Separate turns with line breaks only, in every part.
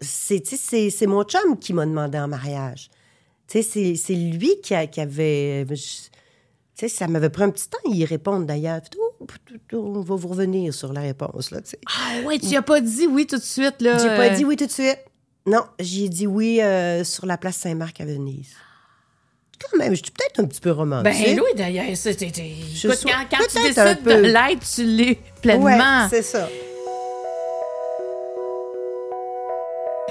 c'est, mon chum qui m'a demandé en mariage. C'est, c'est lui qui, a- qui avait. Sais, ça m'avait pris un petit temps y répondre d'ailleurs. On va vous revenir sur la réponse, là.
Ah ouais, tu as pas dit oui tout de suite, là.
J'ai pas dit oui tout de suite. Non, j'ai dit oui euh, sur la place Saint-Marc à Venise. Quand même, je suis peut-être un petit peu romantique.
Ben oui, d'ailleurs.
Je
quand, quand tu décides de l'être, tu l'es pleinement.
Ouais, c'est ça.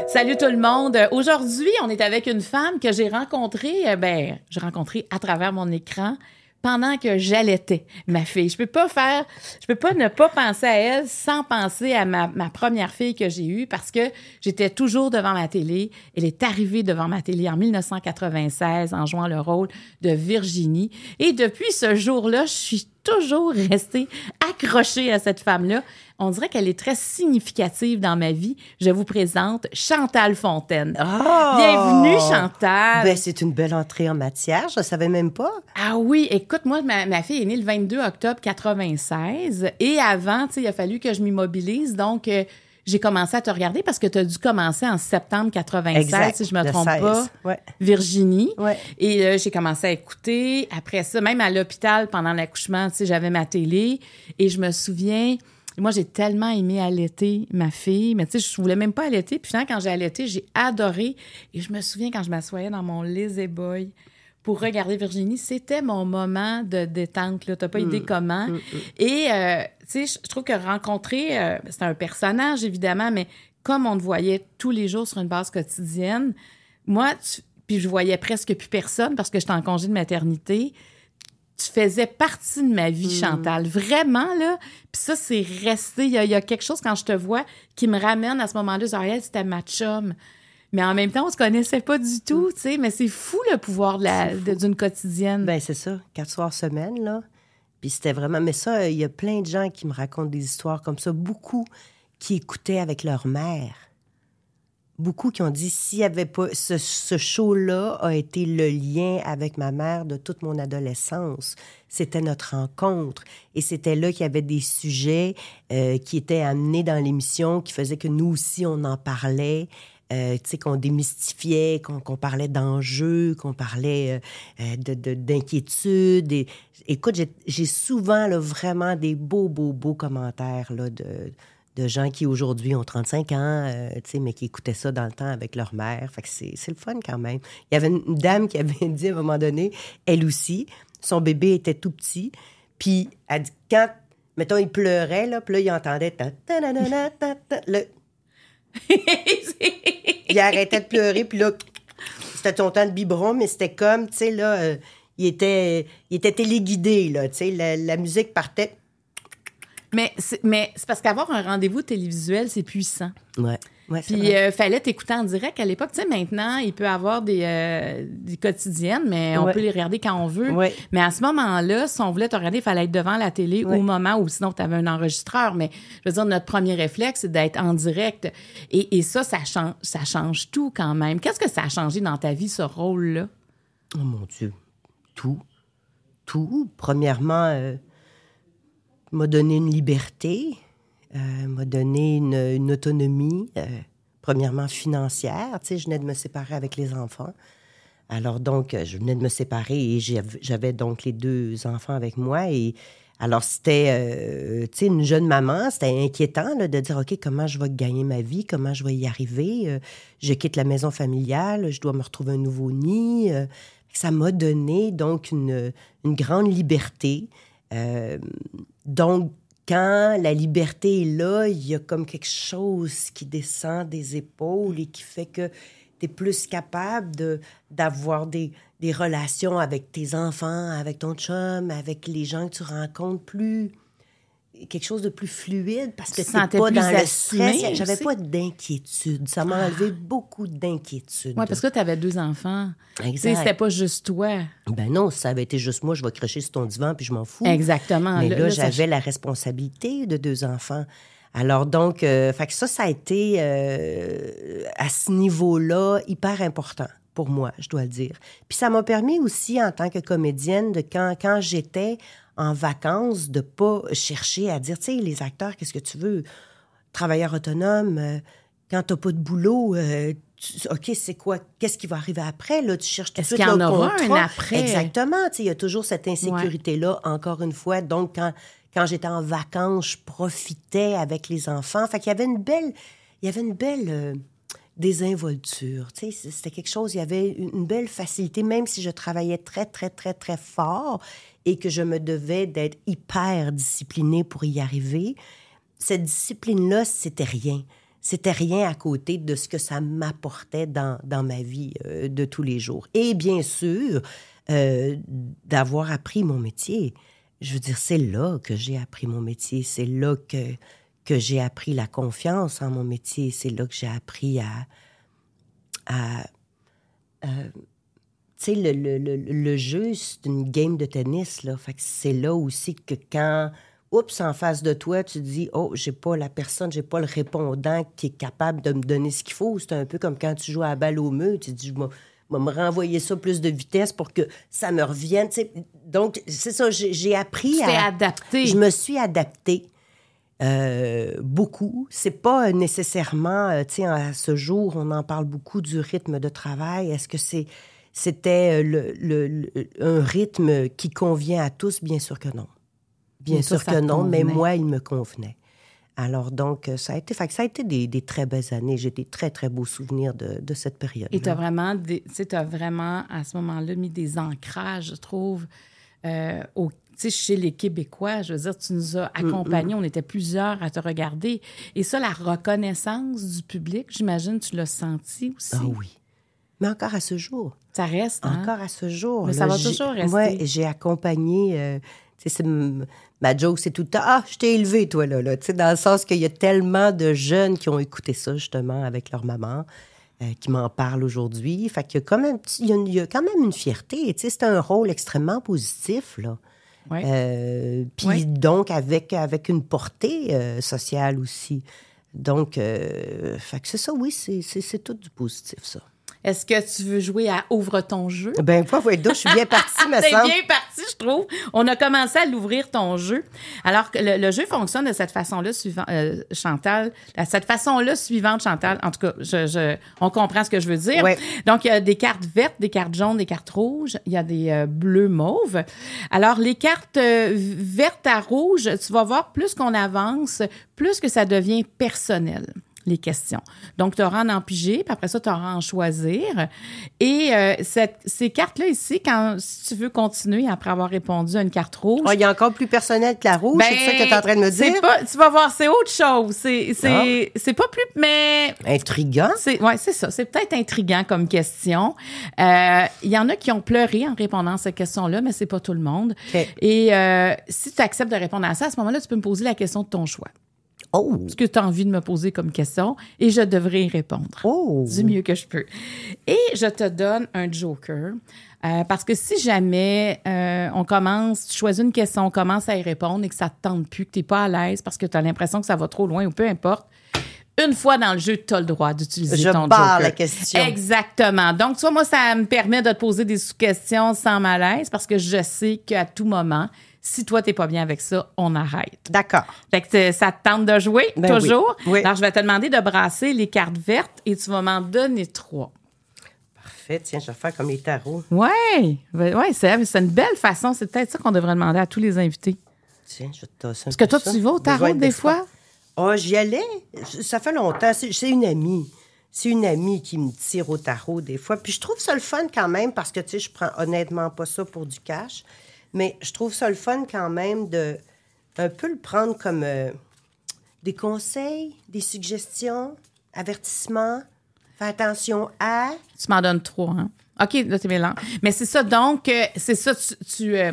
Salut tout le monde. Aujourd'hui, on est avec une femme que j'ai rencontrée, euh, ben, j'ai rencontrée à travers mon écran pendant que j'allaitais ma fille. Je peux pas faire, je peux pas ne pas penser à elle sans penser à ma, ma première fille que j'ai eue parce que j'étais toujours devant ma télé. Elle est arrivée devant ma télé en 1996 en jouant le rôle de Virginie. Et depuis ce jour-là, je suis toujours restée accrochée à cette femme-là. On dirait qu'elle est très significative dans ma vie. Je vous présente Chantal Fontaine.
Ah!
Bienvenue, Chantal.
Ben, c'est une belle entrée en matière, je savais même pas.
Ah oui, écoute, moi, ma, ma fille est née le 22 octobre 96. Et avant, tu sais, il a fallu que je m'immobilise. Donc, euh, j'ai commencé à te regarder parce que tu as dû commencer en septembre 96, si je me trompe
16.
pas.
Ouais.
Virginie.
Ouais.
Et euh, j'ai commencé à écouter. Après ça, même à l'hôpital, pendant l'accouchement, tu sais, j'avais ma télé. Et je me souviens, moi, j'ai tellement aimé allaiter ma fille. Mais tu sais, je voulais même pas allaiter. Puis finalement, quand j'ai allaité, j'ai adoré. Et je me souviens quand je m'assoyais dans mon lazy boy pour regarder Virginie, c'était mon moment de détente. Tu n'as pas idée comment. Et, euh, tu sais, je trouve que rencontrer, euh, c'est un personnage, évidemment, mais comme on te voyait tous les jours sur une base quotidienne, moi, tu- puis je voyais presque plus personne parce que j'étais en congé de maternité. Tu faisais partie de ma vie, Chantal. Vraiment, là. Puis ça, c'est resté. Il y, a, il y a quelque chose, quand je te vois, qui me ramène à ce moment-là. Genre, elle, c'était ma chum. Mais en même temps, on se connaissait pas du tout, tu sais. Mais c'est fou, le pouvoir d'une quotidienne.
Ben, c'est ça, quatre soirs semaine, là. Puis c'était vraiment. Mais ça, il y a plein de gens qui me racontent des histoires comme ça. Beaucoup qui écoutaient avec leur mère. Beaucoup qui ont dit s'il n'y avait pas. Ce, show-là a été le lien avec ma mère de toute mon adolescence. C'était notre rencontre. Et c'était là qu'il y avait des sujets euh, qui étaient amenés dans l'émission qui faisaient que nous aussi, on en parlait. Euh, qu'on démystifiait, qu'on parlait d'enjeux, qu'on parlait euh, euh, de- de- d'inquiétudes. Écoute, j'ai- souvent là, vraiment des beaux, beaux, beaux commentaires là, de, de gens qui aujourd'hui ont 35 ans, euh, mais qui écoutaient ça dans le temps avec leur mère. Fait c'est le fun quand même. Il y avait une dame qui avait dit à un moment donné, elle aussi, son bébé était tout petit, puis elle dit, quand, mettons, il pleurait, là, puis là, il entendait... le- il arrêtait de pleurer, puis là, c'était ton temps de biberon, mais c'était comme, tu sais, là, euh, il, était, il était téléguidé, là, tu sais, la, la musique partait.
mais c'est mais c'est parce qu'avoir un rendez-vous télévisuel, c'est puissant.
Ouais, ouais,
Puis,
vrai.
euh, fallait t'écouter en direct à l'époque. Tu sais, maintenant, il peut avoir des, euh, des quotidiennes, mais on
Ouais.
peut les regarder quand on veut.
Ouais.
Mais à ce moment-là, si on voulait te regarder, il fallait être devant la télé au moment où sinon tu avais un enregistreur. Mais je veux dire, notre premier réflexe, c'est d'être en direct. Et, et ça, ça change, ça change tout quand même. Qu'est-ce que ça a changé dans ta vie, ce rôle-là?
Oh mon Dieu, tout, tout. Premièrement, euh, m'a donné une liberté, euh, m'a donné une, autonomie, euh, premièrement financière. Tu sais, je venais de me séparer avec les enfants. Alors donc, euh, je venais de me séparer et j'av- j'avais donc les deux enfants avec moi. Et alors, c'était, euh, tu sais, une jeune maman, c'était inquiétant là, de dire, OK, comment je vais gagner ma vie, comment je vais y arriver? Je quitte la maison familiale, je dois me retrouver un nouveau nid. Ça m'a donné donc une, une grande liberté. Donc, quand la liberté est là, il y a comme quelque chose qui descend des épaules et qui fait que tu es plus capable de, d'avoir des, des relations avec tes enfants, avec ton chum, avec les gens que tu rencontres plus quelque chose de plus fluide parce que
sentais
pas dans le stress. J'avais pas d'inquiétude. Ça m'a enlevé beaucoup d'inquiétude.
Oui, parce que tu avais deux enfants.
Exact.
C'était pas juste toi.
Ben non, si ça avait été juste moi, je vais cracher sur ton divan puis je m'en fous.
Exactement.
Mais
Là,
là,
là, ça-
j'avais la responsabilité de deux enfants. Alors donc, euh, fait que ça, ça a été euh, à ce niveau-là hyper important pour moi, je dois le dire. Puis ça m'a permis aussi, en tant que comédienne, de quand, quand j'étais en vacances, de pas chercher à dire, tu sais, les acteurs, qu'est-ce que tu veux? Travailleurs autonomes, euh, quand t'as pas de boulot, euh, tu- OK, c'est quoi? Qu'est-ce qui va arriver après? Là, tu cherches tout de
Est-ce
suite
qu'il y en
le
aura
contrat.
un après?
Exactement. Tu sais, Il y a toujours cette insécurité-là, encore une fois. Donc, quand, quand j'étais en vacances, je profitais avec les enfants. Fait qu'il y avait une belle... Il y avait une belle... euh, désinvolture. Tu sais, c'était quelque chose, il y avait une belle facilité, même si je travaillais très, très, très, très fort et que je me devais d'être hyper disciplinée pour y arriver. Cette discipline-là, c'était rien. C'était rien à côté de ce que ça m'apportait dans, dans ma vie euh, de tous les jours. Et bien sûr, euh, d'avoir appris mon métier. Je veux dire, c'est là que j'ai appris mon métier. C'est là que, que j'ai appris la confiance en mon métier. C'est là que j'ai appris à. à euh, tu sais, le, le, le, le jeu, c'est une game de tennis, là. Fait que c'est là aussi que quand. Oups, en face de toi, tu dis, oh, j'ai pas la personne, j'ai pas le répondant qui est capable de me donner ce qu'il faut. C'est un peu comme quand tu joues à la balle au mur, tu dis, je vais vais me renvoyer ça plus de vitesse pour que ça me revienne. Donc, c'est ça, j'ai appris
Tu
à.
adapté.
Je me suis adaptée. euh, beaucoup. C'est pas nécessairement, euh, tu sais, à ce jour, on en parle beaucoup du rythme de travail. Est-ce que c'est, c'était euh, le, le- le- un rythme qui convient à tous? Bien sûr que non. Bien sûr que non, mais moi, il me convenait. Alors donc, euh, ça a été, fait ça a été des, des très belles années. J'ai des très, très beaux souvenirs de, de cette période.
Et tu as vraiment, tu sais, vraiment, à ce moment-là, mis des ancrages, je trouve, euh, au- chez les Québécois. Je veux dire, tu nous as accompagnés, on était plusieurs à te regarder. Et ça, la reconnaissance du public, j'imagine, tu l'as senti aussi.
Ah oui. Mais encore à ce jour.
Ça reste, hein?
Encore à ce jour.
Mais
là,
ça va
j'ai-
toujours rester.
Ouais, j'ai accompagné. euh, tu sais, c'est ma joke, c'est tout le temps Ah, je t'ai élevé, toi, là. là. Tu sais, dans le sens qu'il y a tellement de jeunes qui ont écouté ça, justement, avec leur maman, euh, qui m'en parlent aujourd'hui. Fait qu'il y a quand même, il y a, y quand même une fierté. Tu sais, c'est un rôle extrêmement positif, là. Euh, Puis
Ouais.
donc, avec, avec une portée euh, sociale aussi. Donc, fait que c'est ça, oui, c'est tout du positif, ça.
Est-ce que tu veux jouer à Ouvre ton jeu?
Ben, donc, je suis bien partie, ma semble.
bien parti, je trouve. On a commencé à l'ouvrir ton jeu. Alors que le, le jeu fonctionne de cette façon-là, suivant, euh, Chantal. De cette façon-là suivante, Chantal. En tout cas, je, je- on comprend ce que je veux dire.
Ouais.
Donc, il y a des cartes vertes, des cartes jaunes, des cartes rouges. Il y a des euh, bleus mauves. Alors, les cartes euh, vertes à rouge, tu vas voir, plus qu'on avance, plus que ça devient personnel les questions. Donc, tu auras en empiger, puis après ça, tu auras en choisir. Et euh, cette- ces cartes-là ici, quand si tu veux continuer après avoir répondu à une carte rouge,
Ah, il y a encore plus personnel que la rouge, c'est ça que tu es en train de me
Ben, c'est
dire?
Pas, tu vas voir, c'est autre chose. C'est c'est c'est pas plus, mais
Intriguant.
c'est ouais, c'est ça. C'est peut-être intriguant comme question. Euh, Il y en a qui ont pleuré en répondant à cette question-là, mais c'est pas tout le monde. Et euh, si tu acceptes de répondre à ça, à ce moment-là, tu peux me poser la question de ton choix.
Oh!
Ce que tu as envie de me poser comme question, et je devrais y répondre
Oh!
du mieux que je peux. Et je te donne un joker. euh, parce que si jamais euh, on commence, tu choisis une question, on commence à y répondre et que ça te tente plus, que tu n'es pas à l'aise parce que tu as l'impression que ça va trop loin ou peu importe, une fois dans le jeu, tu as le droit d'utiliser
Je
ton
barre
joker.
la question.
Exactement. Donc, tu vois, moi, ça me permet de te poser des sous-questions sans malaise parce que je sais qu'à tout moment, si toi, tu n'es pas bien avec ça, on arrête.
D'accord.
Fait que t'es- ça te tente de jouer,
Ben
toujours.
oui. Oui.
Alors, je vais te demander de brasser les cartes vertes et tu vas m'en donner trois.
Parfait. Tiens, je vais faire comme les tarots.
Ouais, ouais, c'est c'est une belle façon. C'est peut-être ça qu'on devrait demander à tous les invités.
Tiens, je vais te
Parce que toi,
ça.
tu vas au tarot
de
des fois?
Oh, j'y allais. Ça fait longtemps. C'est c'est une amie. C'est une amie qui me tire au tarot des fois. Puis je trouve ça le fun quand même parce que, tu sais, je prends honnêtement pas ça pour du cash. Mais je trouve ça le fun quand même de un peu le prendre comme euh, des conseils, des suggestions, avertissements. Fais attention à.
Tu m'en donnes trois, hein? OK, là, t'es mélange. Mais c'est ça, donc, euh, c'est ça, tu... tu, euh,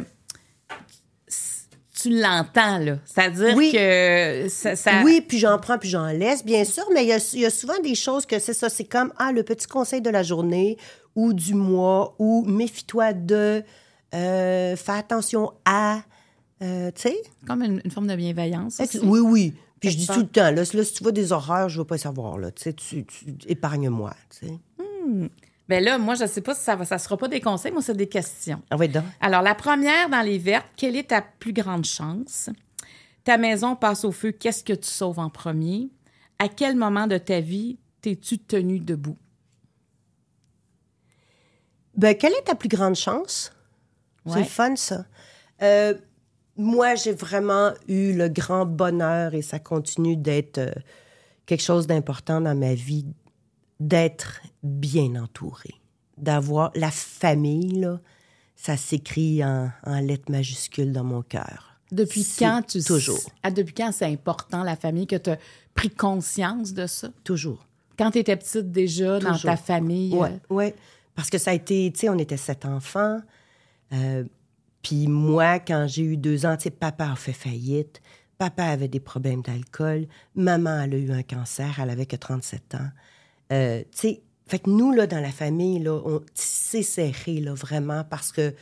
tu l'entends, là. C'est-à-dire
Oui.
que ça... ça-
Oui, puis j'en prends, puis j'en laisse, bien sûr, mais il y y a souvent des choses que c'est ça, c'est comme, ah, le petit conseil de la journée ou du mois ou méfie-toi de, euh, fais attention à, euh, tu sais?
Comme une, une forme de bienveillance. aussi.
Oui, oui. Puis je dis tout le temps, là, là, si tu vois des horreurs, je veux pas savoir, là, tu sais, tu, épargne-moi, tu sais.
Ben là, moi, je sais pas si ça va, ça sera pas des conseils, moi, c'est des questions.
Ah oui, donc?
Alors, la première dans les vertes, quelle est ta plus grande chance? Ta maison passe au feu, qu'est-ce que tu sauves en premier? À quel moment de ta vie t'es-tu tenu debout?
Ben, quelle est ta plus grande chance? C'est
Ouais.
fun, ça. Euh, moi, j'ai vraiment eu le grand bonheur, et ça continue d'être euh, quelque chose d'important dans ma vie, d'être bien entourée. D'avoir la famille, là, ça s'écrit en, en lettres majuscules dans mon cœur.
Depuis quand tu
Toujours.
Ah, depuis quand c'est important la famille que tu as pris conscience de ça?
Toujours.
Quand tu étais petite déjà dans ta famille.
Oui,
euh,
ouais. Parce que ça a été, tu sais, on était sept enfants. Euh, Puis moi, quand j'ai eu deux ans, tu sais, papa a fait faillite. Papa avait des problèmes d'alcool. Maman, elle a eu un cancer. Elle avait que 37 ans. Euh, tu sais, fait que nous, là, dans la famille, là, on s'est serré, là, vraiment, parce que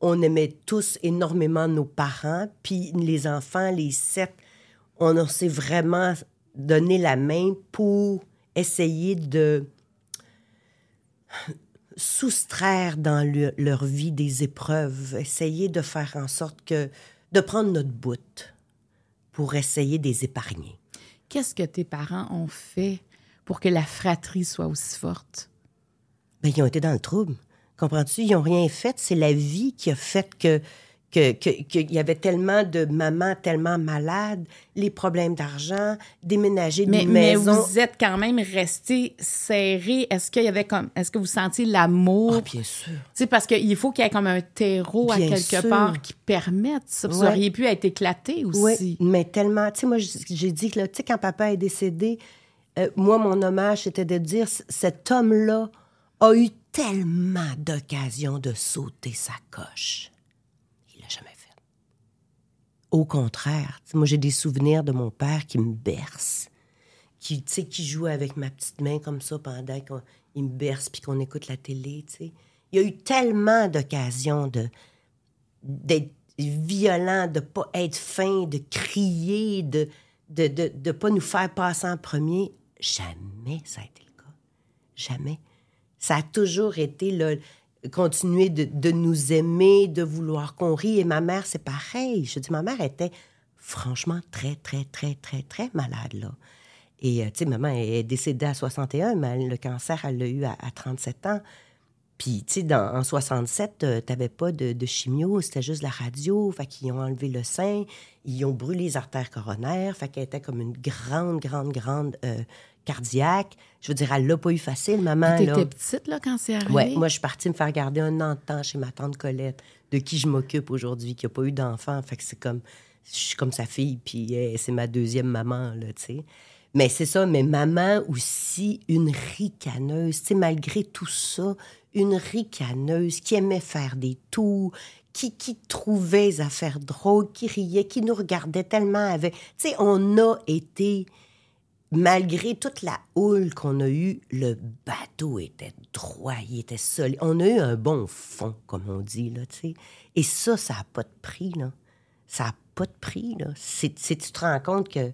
on aimait tous énormément nos parents. Puis les enfants, les sept, on, s'est vraiment donné la main pour essayer de soustraire dans le- leur vie des épreuves, essayer de faire en sorte que, de prendre notre bout pour essayer de les épargner.
Qu'est-ce que tes parents ont fait pour que la fratrie soit aussi forte?
Ben, ils ont été dans le trouble. Comprends-tu? Ils n'ont rien fait. C'est la vie qui a fait que que- que- qu'il y avait tellement de mamans tellement malades, les problèmes d'argent, déménager
Mais,
d'une
mais
maison.
vous êtes quand même restés serrés. Est-ce qu'il y avait comme. Est-ce que vous sentiez l'amour?
Ah, bien sûr.
Tu sais, parce qu'il faut qu'il y ait comme un terreau à quelque
sûr.
part qui permette ça. Vous
Ouais.
auriez pu être éclaté aussi.
Oui, mais tellement. Tu sais, moi, j'ai dit que, tu sais, quand papa est décédé, euh, moi, mon hommage, c'était de dire cet homme-là a eu tellement d'occasions de sauter sa coche. Il l'a jamais fait. Au contraire, moi, j'ai des souvenirs de mon père qui me berce, qui, qui joue avec ma petite main comme ça pendant qu'il me berce puis qu'on écoute la télé, tu sais. Il y a eu tellement d'occasions de d'être violent, de pas être fin, de crier, de de, de, de pas nous faire passer en premier. Jamais ça a été le cas. Jamais. Ça a toujours été là, continuer de, nous aimer, de vouloir qu'on rie. Et ma mère, c'est pareil. Je dis, ma mère était franchement très, très, très, très, très malade, là. Et, euh, tu sais, maman est décédée à 61, mais le cancer, elle l'a eu à, à 37 ans. Puis, tu sais, en 67, euh, t'avais pas de, de chimio, c'était juste la radio. Fait qu'ils ont enlevé le sein, ils ont brûlé les artères coronaires. Fait qu'elle était comme une grande, grande, grande euh, cardiaque. Je veux dire, elle l'a pas eu facile, maman.
T'étais petite, là, quand c'est arrivé?
Ouais, moi, je suis partie me faire garder un an de temps chez ma tante Colette, de qui je m'occupe aujourd'hui, qui n'a pas eu d'enfant. Fait que c'est comme, je suis comme sa fille, puis euh, c'est ma deuxième maman, là, tu sais. Mais c'est ça, mais maman aussi, une ricaneuse, tu sais, malgré tout ça, une ricaneuse qui aimait faire des tours, qui, qui trouvait les affaires drôles, qui riait, qui nous regardait tellement avec... Tu sais, on a été malgré toute la houle qu'on a eue, le bateau était droit, il était solide. On a eu un bon fond, comme on dit, là, tu sais. Et ça, ça n'a pas de prix, là. Ça n'a pas de prix, là. C'est, c'est- tu te rends compte que, tu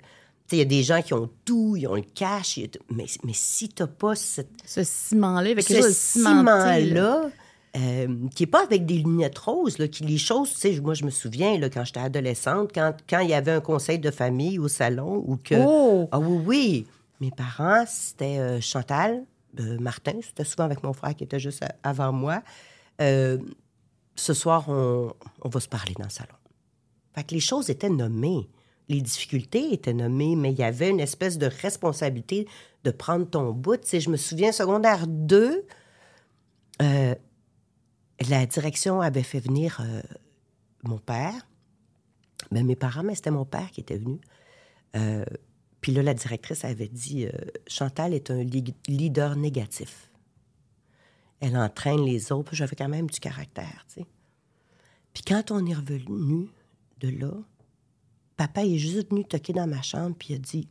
sais, il y a des gens qui ont tout, ils ont le cash, mais, mais si tu n'as pas cette,
Ce ciment-là, avec
ce ciment-là, euh, qui n'est pas avec des lunettes roses, là, qui les choses, tu sais, moi je me souviens, là, quand j'étais adolescente, quand, quand il y avait un conseil de famille au salon, ou que...
Oh!
Ah oui, oui! Mes parents, c'était euh, Chantal, euh, Martin, c'était souvent avec mon frère qui était juste avant moi. Ce soir, on, on va se parler dans le salon. Fait que les choses étaient nommées. Les difficultés étaient nommées, mais il y avait une espèce de responsabilité de prendre ton bout. Tu sais, je me souviens, secondaire 2, euh, la direction avait fait venir euh, mon père. Ben, mes parents, mais c'était mon père qui était venu. Euh, puis là, la directrice avait dit euh, Chantal est un leader négatif. Elle entraîne les autres. J'avais quand même du caractère, tu sais. Puis quand on est revenu de là, papa est juste venu toquer dans ma chambre puis il a dit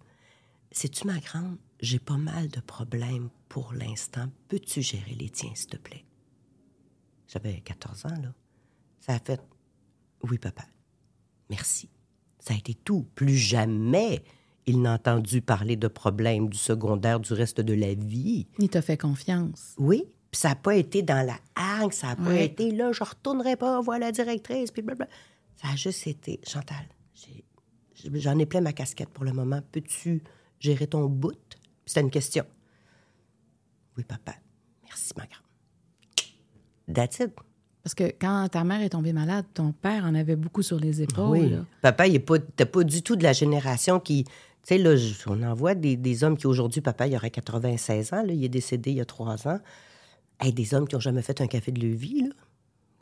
Sais-tu, ma grande, j'ai pas mal de problèmes pour l'instant. Peux-tu gérer les tiens, s'il te plaît? J'avais 14 ans, là. Ça a fait Oui, papa. Merci. Ça a été tout. Plus jamais il n'a entendu parler de problèmes du secondaire du reste de la vie.
Il t'a fait confiance.
Oui. Puis ça n'a pas été dans la hargne, ça n'a pas été là, je retournerai pas voir la directrice, puis blablabla. Ça a juste été, Chantal, j'en ai plein ma casquette pour le moment. Peux-tu gérer ton bout? C'était une question. Oui, papa. Merci, ma grande. That's it.
Parce que quand ta mère est tombée malade, ton père en avait beaucoup sur les épaules.
Oui.
là.
Papa, il n'est pas, t'es pas du tout de la génération qui. Tu sais, là, on en voit des, des hommes qui aujourd'hui, papa, il aurait 96 ans, là, il est décédé il y a trois ans. Hey, des hommes qui n'ont jamais fait un café de leur vie, là.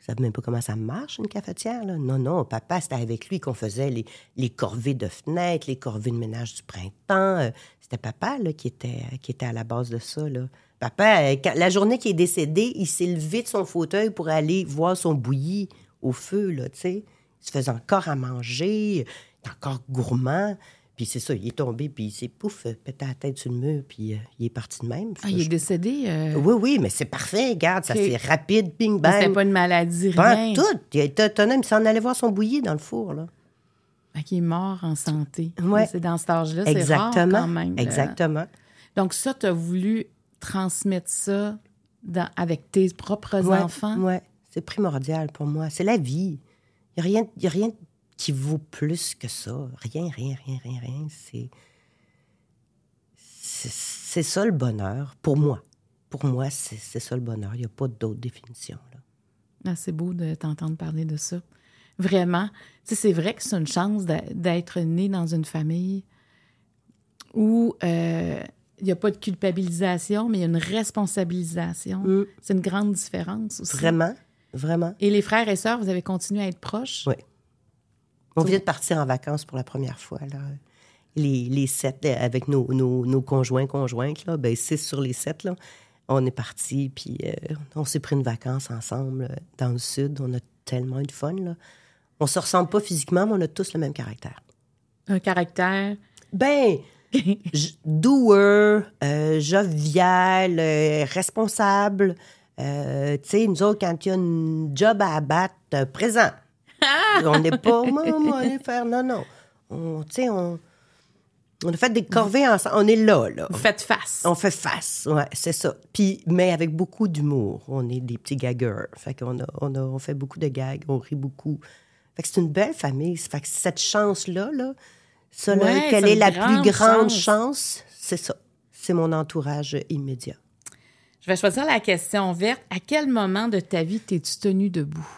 Ils savent même pas comment ça marche, une cafetière, là. Non, non, papa, c'était avec lui qu'on faisait les, les corvées de fenêtres, les corvées de ménage du printemps. Euh, C'était papa, là, qui était, qui était à la base de ça, là. Papa, euh, quand- la journée qu'il est décédé, il s'est levé de son fauteuil pour aller voir son bouilli au feu, là, tu sais. Il se faisait encore à manger, il est encore gourmand. Puis c'est ça, il est tombé, puis il s'est pouf, euh, pété la tête sur le mur, puis euh, il est parti de même.
Ah, il est
Je-
décédé. euh,
Oui, oui, mais c'est parfait, regarde, ça c'est rapide, ping,
mais C'était
bang.
pas une maladie,
Pas
rien.
tout. Il était autonome, il s'en allait voir son bouilli dans le four, là.
Fait qu'il est mort en santé.
Ouais.
C'est dans cet âge-là, c'est rare
Exactement.
quand même.
Exactement.
Donc ça, tu as voulu transmettre ça dans- avec tes propres
Ouais,
enfants?
ouais. C'est primordial pour moi. C'est la vie. Il n'y a, rien- y a rien qui vaut plus que ça. Rien, rien, rien, rien, rien. C'est. C'est ça le bonheur, pour moi. Pour moi, c'est c'est ça le bonheur. Il n'y a pas d'autre définition. Là.
Ah, c'est beau de t'entendre parler de ça. Vraiment. C'est vrai que c'est une chance d'être né dans une famille où euh, il n'y a pas de culpabilisation, mais il y a une responsabilisation.
Mm.
C'est une grande différence aussi.
Vraiment, vraiment?
Et les frères et sœurs, vous avez continué à être proches?
Oui. On vient de partir en vacances pour la première fois. Là. Les, les sept, euh, avec nos, nos, nos conjoints, conjointes, là, ben, six sur les sept, là, on est partis, puis euh, on s'est pris une vacance ensemble euh, dans le sud. On a tellement eu de fun. Là. On se ressemble pas physiquement, mais on a tous le même caractère.
Un caractère.
Ben, doer, euh, jovial, euh, responsable. Euh, tu sais, nous autres, quand il y a une job à abattre, euh, présent. on n'est pas, maman, allez faire, non, non. On, tu sais, on, on a fait des corvées ensemble. On est là, là.
Vous faites face.
On fait face, ouais, c'est ça. Puis, mais avec beaucoup d'humour. On est des petits gaggers. Fait qu'on a, on a, on fait beaucoup de gags, on rit beaucoup. Fait que c'est une belle famille. Fait que cette chance-là, là, ça,
Ouais,
quelle est la plus grande
chance.
chance, c'est ça. C'est mon entourage immédiat.
Je vais choisir la question verte. À quel moment de ta vie t'es-tu tenu debout?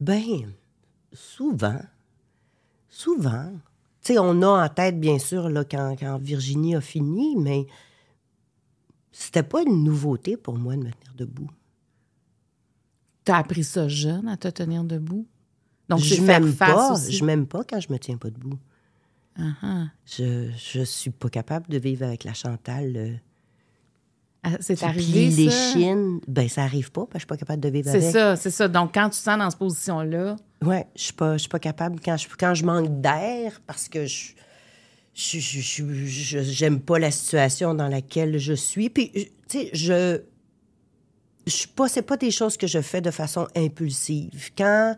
Ben, souvent, souvent. Tu sais, on a en tête, bien sûr, là, quand, quand Virginie a fini, mais c'était pas une nouveauté pour moi de me tenir debout.
T'as appris ça jeune, à te tenir debout? Donc,
je
c'est
m'aime pas,
aussi.
je m'aime pas quand je me tiens pas debout.
Ah.
Je, je suis pas capable de vivre avec la Chantal euh,
Ah, C'est arrivé,
plie les
ça?
chiennes. Ben, ça arrive pas, parce que je suis pas capable de vivre
C'est
avec.
ça, c'est ça. Donc, quand tu te sens dans cette position-là,
Ouais, je suis pas, je suis pas capable quand je, quand je manque d'air parce que je, je, je, je- je- j'aime pas la situation dans laquelle je suis. Puis, tu sais, je, je suis pas, c'est pas des choses que je fais de façon impulsive. Quand,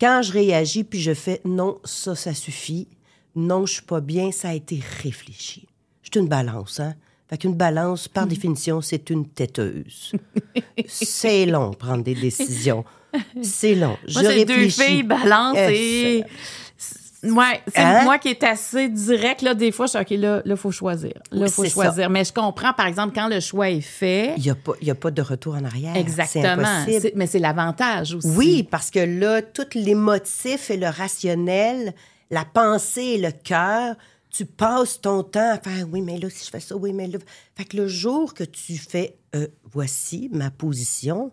quand je réagis puis je fais non, ça, ça suffit. Non, je suis pas bien, ça a été réfléchi. Je suis une balance, hein. Fait qu'une balance, par définition, c'est une têteuse. c'est long, prendre des décisions. C'est long. je
moi, c'est deux
réfléchis.
filles, balance et... Ouais, c'est
Hein?
moi qui est assez direct, là, des fois, je suis OK, là, il faut choisir. Là, faut choisir. Mais je comprends, par exemple, quand le choix est fait,
Il n'y a, pas- il y a pas de retour en arrière.
Exactement. Mais c'est l'avantage aussi.
Oui, parce que là, tous les motifs et le rationnel, la pensée et le cœur, tu passes ton temps à faire oui, mais là, si je fais ça, oui, mais là. Fait que le jour que tu fais euh, voici ma position,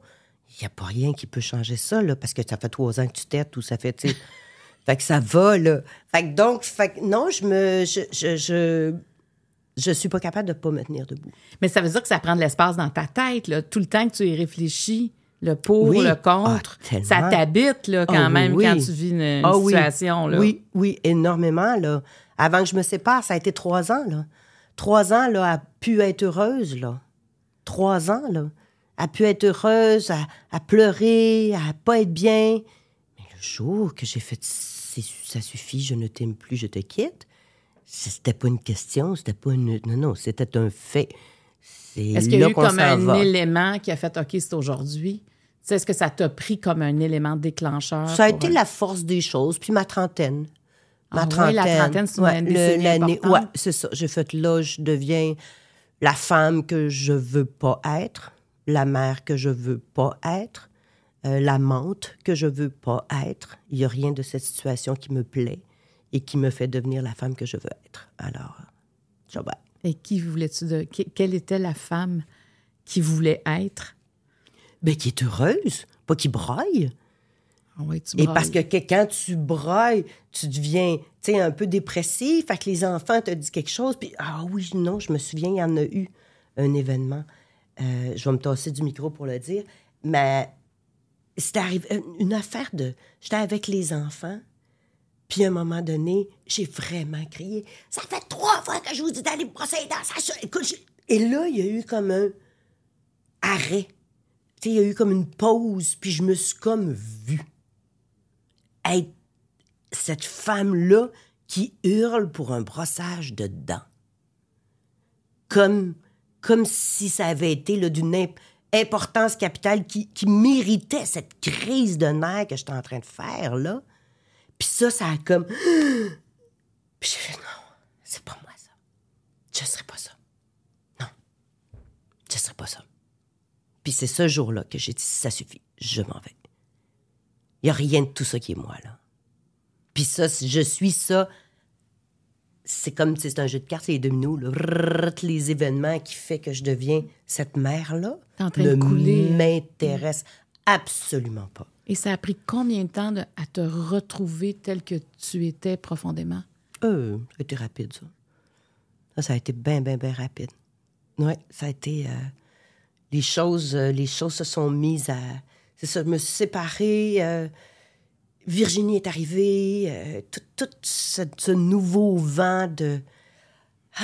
il n'y a pas rien qui peut changer ça, là, parce que ça fait trois ans que tu t'aides ou ça fait, tu sais. fait que ça va, là. Fait que donc, fait que non, je me. Je, je, je, je suis pas capable de pas me tenir debout.
Mais ça veut dire que ça prend de l'espace dans ta tête, là. Tout le temps que tu y réfléchis, le pour,
Oui.
le contre,
Ah, tellement.
ça t'habite, là, quand
oui,
même,
oui.
quand tu vis une, une
Ah oui.
situation, là.
Oui, oui, énormément, là. Avant que je me sépare, ça a été trois ans, là. Trois ans, là, à pu être heureuse, là. Trois ans, là. À pu être heureuse, à, à pleurer, à pas être bien. Jour que j'ai fait ça suffit, je ne t'aime plus, je te quitte, c'était pas une question, c'était pas une. Non, non, c'était un fait. C'est
Est-ce qu'il y a eu comme un
va.
élément qui a fait OK, c'est aujourd'hui? Est-ce que ça t'a pris comme un élément déclencheur?
Ça a été
un-
la force des choses, puis ma trentaine. Ma
Ah ouais,
trentaine.
la trentaine, c'est
Ouais, l'année-. Ouais, c'est ça. J'ai fait là, je deviens la femme que je veux pas être, la mère que je veux pas être, euh, l'amante que je veux pas être. Il y a rien de cette situation qui me plaît et qui me fait devenir la femme que je veux être. Alors, je vais.
Et qui voulais-tu de. que- Quelle était la femme qui voulait être?
Ben, qui est heureuse, pas qui braille.
Ah ouais, tu
Et parce que, que quand tu brailles, tu deviens, tu sais, un peu dépressif. Fait que les enfants te disent quelque chose. Puis, ah oui, non, je me souviens, il y en a eu un événement. Euh, je vais me tasser du micro pour le dire. Mais c'était arrivé, euh, une affaire de. J'étais avec les enfants. Puis à un moment donné, j'ai vraiment crié. Ça fait trois fois que je vous dis d'aller brosser les dents. Ça, écoute, Et là, il y a eu comme un arrêt. Tu sais, il y a eu comme une pause, puis je me suis comme vue. Être cette femme-là qui hurle pour un brossage de dents. Comme, comme si ça avait été d'une imp- importance capitale qui, qui méritait cette crise de nerfs que j'étais en train de faire, là. Puis ça, ça a comme... Puis j'ai fait, non, c'est pas moi, ça. Je serai pas ça. Non, je serai pas ça. Puis c'est ce jour-là que j'ai dit, ça suffit, je m'en vais. Il n'y a rien de tout ça qui est moi, là. Puis ça, je suis ça, c'est comme, sais, c'est un jeu de cartes, c'est les dominos, là. Rrrrt, les événements qui fait que je deviens cette mère-là ne m'intéresse absolument pas.
Et ça a pris combien de temps de- à te retrouver tel que tu étais profondément?
Euh, ça a été rapide, ça. Ça, ça a été bien, bien, bien rapide. Oui, ça a été... euh, les, choses, euh, les choses se sont mises à... C'est ça, je me suis séparée. euh, Virginie est arrivée. euh, tout tout ce, ce nouveau vent de... Ah,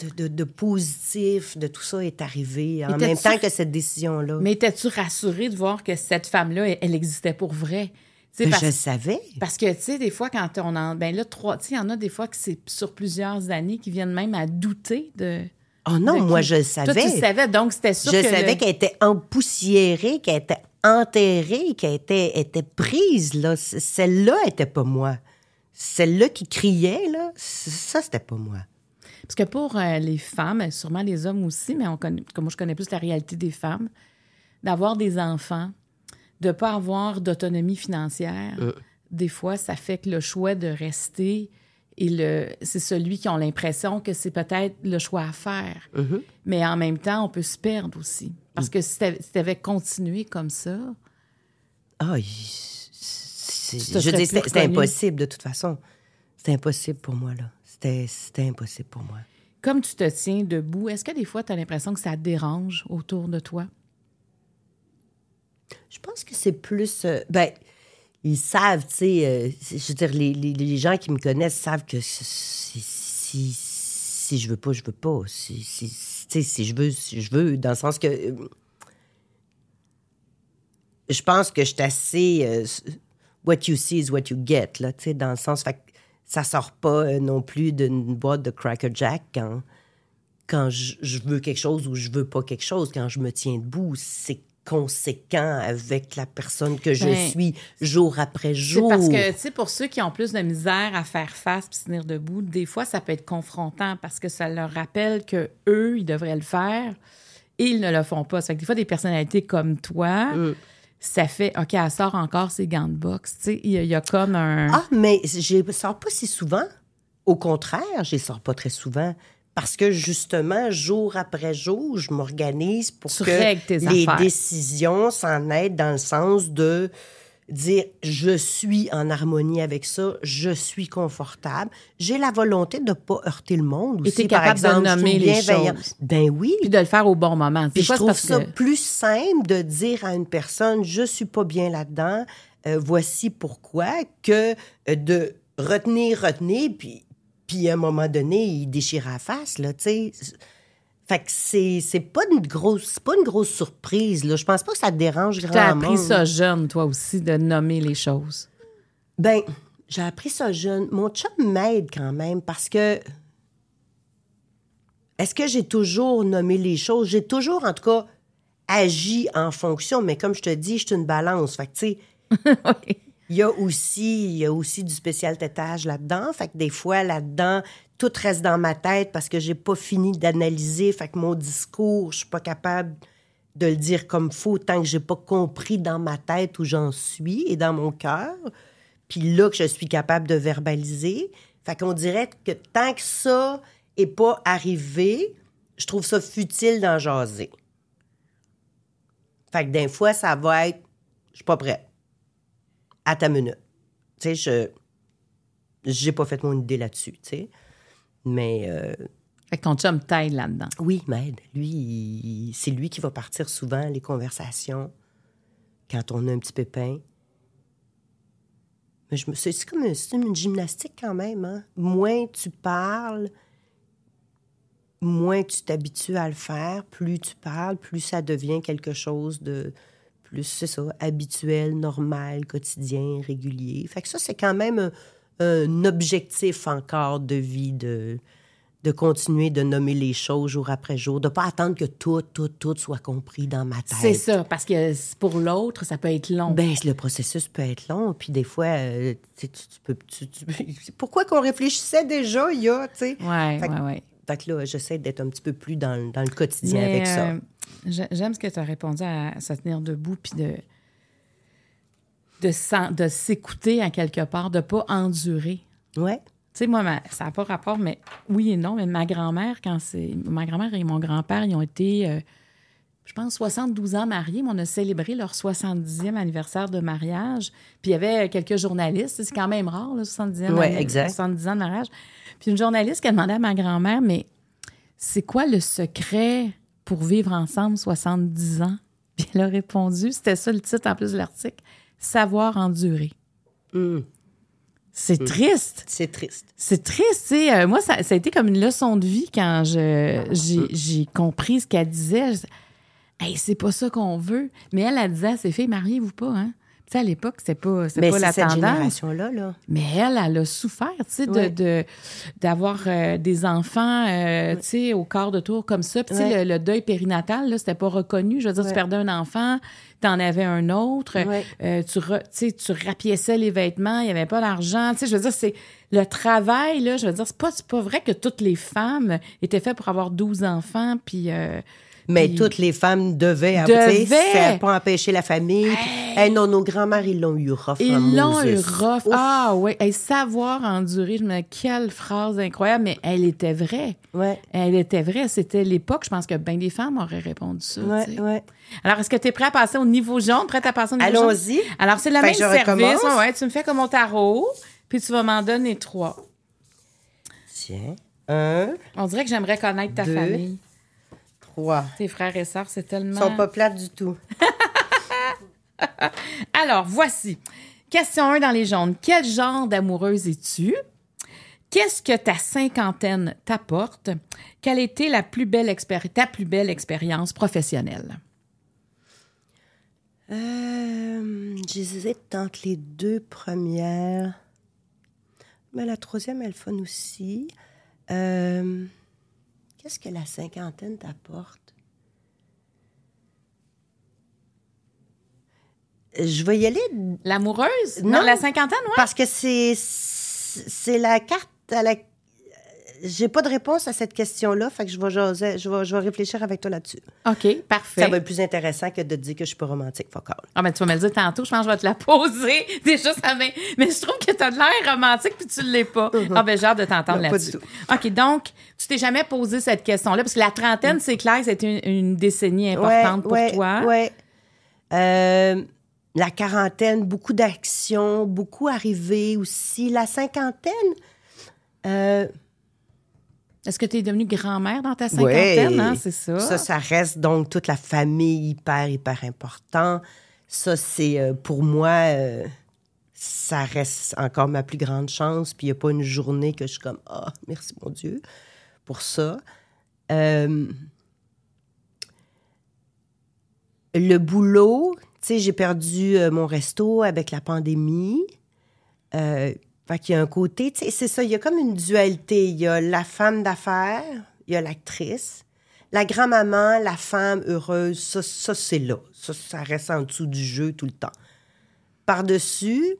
de, de, de positif, de tout ça est arrivé en même temps que cette décision-là.
Mais étais-tu rassurée de voir que cette femme-là, elle, elle existait pour vrai? Tu
Ben,
parce,
je savais.
parce que, tu sais, des fois, quand on en. Ben là, trois. Tu sais, il y en a des fois que c'est sur plusieurs années qui viennent même à douter de.
Oh non, moi,
qui-
je le
Toi,
savais.
tu le savais, donc c'était sûr
Je
que.
savais
le-
qu'elle était empoussiérée, qu'elle était enterrée, qu'elle était, était prise. Là. Celle-là était pas moi. Celle-là qui criait, là, ça, c'était pas moi.
Parce que pour euh, les femmes, sûrement les hommes aussi, mais on connaît, comme moi je connais plus la réalité des femmes, d'avoir des enfants, de ne pas avoir d'autonomie financière,
Euh.
des fois, ça fait que le choix de rester, et le, c'est celui qui a l'impression que c'est peut-être le choix à faire.
Mm-hmm.
Mais en même temps, on peut se perdre aussi. Parce que si tu avais continué comme ça,
Ah, je
plus
c'était impossible, de toute façon. C'était impossible pour moi, là. C'était impossible pour moi.
comme tu te tiens debout, est-ce que des fois, tu as l'impression que ça te dérange autour de toi?
Je pense que c'est plus. euh, ben, ils savent, tu sais. euh, je veux dire, les, les- les gens qui me connaissent savent que si, si, je veux pas, je veux pas. Si, si, si- je veux, si je veux, dans le sens que. euh, je pense que je suis assez. euh, what you see is what you get, là, tu sais, dans le sens. Fait que ça sort pas euh, non plus d'une boîte de Cracker Jack quand quand je, je veux quelque chose ou je veux pas quelque chose, quand je me tiens debout, c'est conséquent avec la personne que je
Ben,
suis jour après
C'est
jour.
parce que, tu sais, pour ceux qui ont plus de misère à faire face puis se tenir debout, des fois, ça peut être confrontant parce que ça leur rappelle que eux, ils devraient le faire et ils ne le font pas. Ça fait que des fois, des personnalités comme toi,
Mm.
ça fait, OK, elle sort encore ses gants de boxe. Tu sais, il y, y a comme un...
Ah, mais je les sors pas si souvent. Au contraire, je les sors pas très souvent. Parce que justement, jour après jour, je m'organise pour
Tu
que les
affaires.
décisions s'en aident dans le sens de dire je suis en harmonie avec ça, je suis confortable. J'ai la volonté de ne pas heurter le monde
Et
aussi.
t'es
par
capable de
exemple, suis
nommer les choses.
Ben oui.
Puis de le faire au bon moment.
Puis je trouve
parce
ça
que...
plus simple de dire à une personne je suis pas bien là-dedans, euh, voici pourquoi, que de retenir, retenir, puis, puis à un moment donné, il déchire la face, là, tu sais. Fait que c'est, c'est pas une grosse c'est pas une grosse surprise, là. Je pense pas que ça te dérange
Tu as
grand
appris
monde.
ça jeune, toi aussi, de nommer les choses.
Ben, j'ai appris ça jeune. Mon chum m'aide quand même parce que. Est-ce que j'ai toujours nommé les choses? J'ai toujours, en tout cas, agi en fonction, mais comme je te dis, je suis une balance. Fait que, tu sais. Il y a aussi, y a aussi du spécial tétage là-dedans. Fait que des fois, là-dedans, tout reste dans ma tête parce que j'ai pas fini d'analyser. Fait que mon discours, je suis pas capable de le dire comme faut tant que j'ai pas compris dans ma tête où j'en suis et dans mon cœur. Puis là que je suis capable de verbaliser. Fait qu'on dirait que tant que ça est pas arrivé, je trouve ça futile d'en jaser. Fait que des fois, ça va être je suis pas prête. À ta minute. Tu sais, je. J'ai pas fait mon idée là-dessus, tu sais. Mais. euh,
Fait que ton chum t'aide là-dedans.
oui, m'aide. Lui, c'est lui qui va partir souvent les conversations quand on a un petit pépin. Mais je me, c'est, comme un- c'est une gymnastique quand même. Hein? Moins tu parles, moins tu t'habitues à le faire. Plus tu parles, plus ça devient quelque chose de plus, c'est ça, habituel, normal, quotidien, régulier. Fait que ça, c'est quand même un, un objectif encore de vie de de continuer de nommer les choses jour après jour, de pas attendre que tout, tout, tout soit compris dans ma tête.
C'est ça, parce que pour l'autre, ça peut être long.
Ben, le processus peut être long, puis des fois, euh, tu, tu- peux... tu- tu- pourquoi qu'on réfléchissait déjà, il y a, tu sais?
ouais,
Fait
ouais, ouais.
Fait que là, j'essaie d'être un petit peu plus dans, le- dans le quotidien
Mais,
avec ça.
euh, j'ai- J'aime ce que tu as répondu à se tenir debout puis de, de, de s'écouter à quelque part, de pas endurer.
Ouais.
Tu sais, moi, ma- ça n'a pas rapport, mais oui et non. Mais ma grand-mère, quand c'est. Ma grand-mère et mon grand-père, ils ont été, euh, je pense, 72 ans mariés, mais on a célébré leur 70e anniversaire de mariage. Puis il y avait quelques journalistes. C'est quand même rare, le 70e
Ouais, exact.
70 ans de mariage. Puis une journaliste qui a demandé à ma grand-mère, mais c'est quoi le secret pour vivre ensemble 70 ans? Puis elle a répondu, c'était ça le titre en plus de l'article, savoir endurer.
Hum,
C'est triste.
C'est triste.
C'est triste, sais. Euh, moi, ça, ça a été comme une leçon de vie quand je, j'ai, j'ai compris ce qu'elle disait. Hey, c'est pas ça qu'on veut. Mais elle, elle disait à ses filles, mariez-vous pas, hein? Tu sais, à l'époque, c'est pas, c'est pas la
cette
tendance.
génération-là, là.
Mais elle, elle a souffert, tu sais, de,
Ouais.
de- d'avoir euh, des enfants, euh, tu sais, au quart de tour comme ça. Puis, tu sais,
Ouais.
le, le deuil périnatal, là, c'était pas reconnu. Je veux dire, tu perdais un enfant, t'en avais un autre, euh, tu, re- tu tu rapiéçais les vêtements, il y avait pas d'argent. Tu sais, je veux dire, c'est le travail, là, je veux dire, c'est pas, c'est pas vrai que toutes les femmes étaient faites pour avoir 12 enfants, puis...
Mais
puis-
toutes les femmes devaient,
Devaient.
ça pas empêché la famille. Hey, non, nos grands-mères, ils l'ont eu rough.
Ils
en
l'ont eu rough.
Ouf.
Ah oui, Hey, savoir endurer, je me dis, quelle phrase incroyable, mais elle était vraie.
Ouais,
Elle était vraie. C'était l'époque, je pense que bien des femmes auraient répondu ça.
ouais, ouais.
Alors, est-ce que tu es prêt à passer au niveau jaune? Prête à passer au niveau jaune?
Allons-y.
Alors, c'est le même service.
recommence?
Ouais, ouais, tu me fais comme mon tarot, puis tu vas m'en donner trois.
Tiens. Un,
On dirait que j'aimerais connaître ta
Deux.
famille. Tes frères et sœurs, c'est
Ils
tellement...
sont pas plates du tout.
Alors, voici. Question 1 dans les jaunes. Quel genre d'amoureuse es-tu? Qu'est-ce que ta cinquantaine t'apporte? Quelle était la plus belle expéri- ta plus belle expérience professionnelle?
Euh, J'hésite entre les deux premières. Mais la troisième, elle fun aussi. Euh, Qu'est-ce que la cinquantaine t'apporte? Je vais y aller
L'amoureuse?
Non.
la cinquantaine, oui?
parce que c'est c'est la carte à la. J'ai pas de réponse à cette question-là, fait que je vais, jaser- je vais, je vais réfléchir avec toi là-dessus.
OK, parfait.
Ça va être plus intéressant que de te dire que je suis pas romantique, focal.
Ah, ben, tu vas me le dire tantôt, je pense que je vais te la poser. Déjà, ça m'est- Mais je trouve que tu as de l'air romantique puis tu l'es pas. Ah, ben, j'ai hâte de t'entendre là-dessus.
du tout.
OK, donc, tu t'es jamais posé cette question-là parce que la trentaine, c'est clair, c'était une, une décennie importante pour
ouais,
toi.
Ouais. Euh, la quarantaine, beaucoup d'actions, beaucoup arrivé aussi. La cinquantaine, euh,
Est-ce que tu es devenue grand-mère dans ta cinquantaine? hein, c'est ça?
Ça, ça reste donc toute la famille hyper, hyper important. Ça, c'est euh, pour moi, euh, ça reste encore ma plus grande chance. Puis il n'y a pas une journée que je suis comme, ah, merci mon Dieu pour ça. Euh, le boulot, tu sais, j'ai perdu mon resto avec la pandémie. Fait qu'il y a un côté, tu sais, c'est ça, il y a comme une dualité. Il y a la femme d'affaires, il y a l'actrice. La grand-maman, la femme heureuse, ça, ça c'est là. Ça, ça reste en dessous du jeu tout le temps. Par-dessus,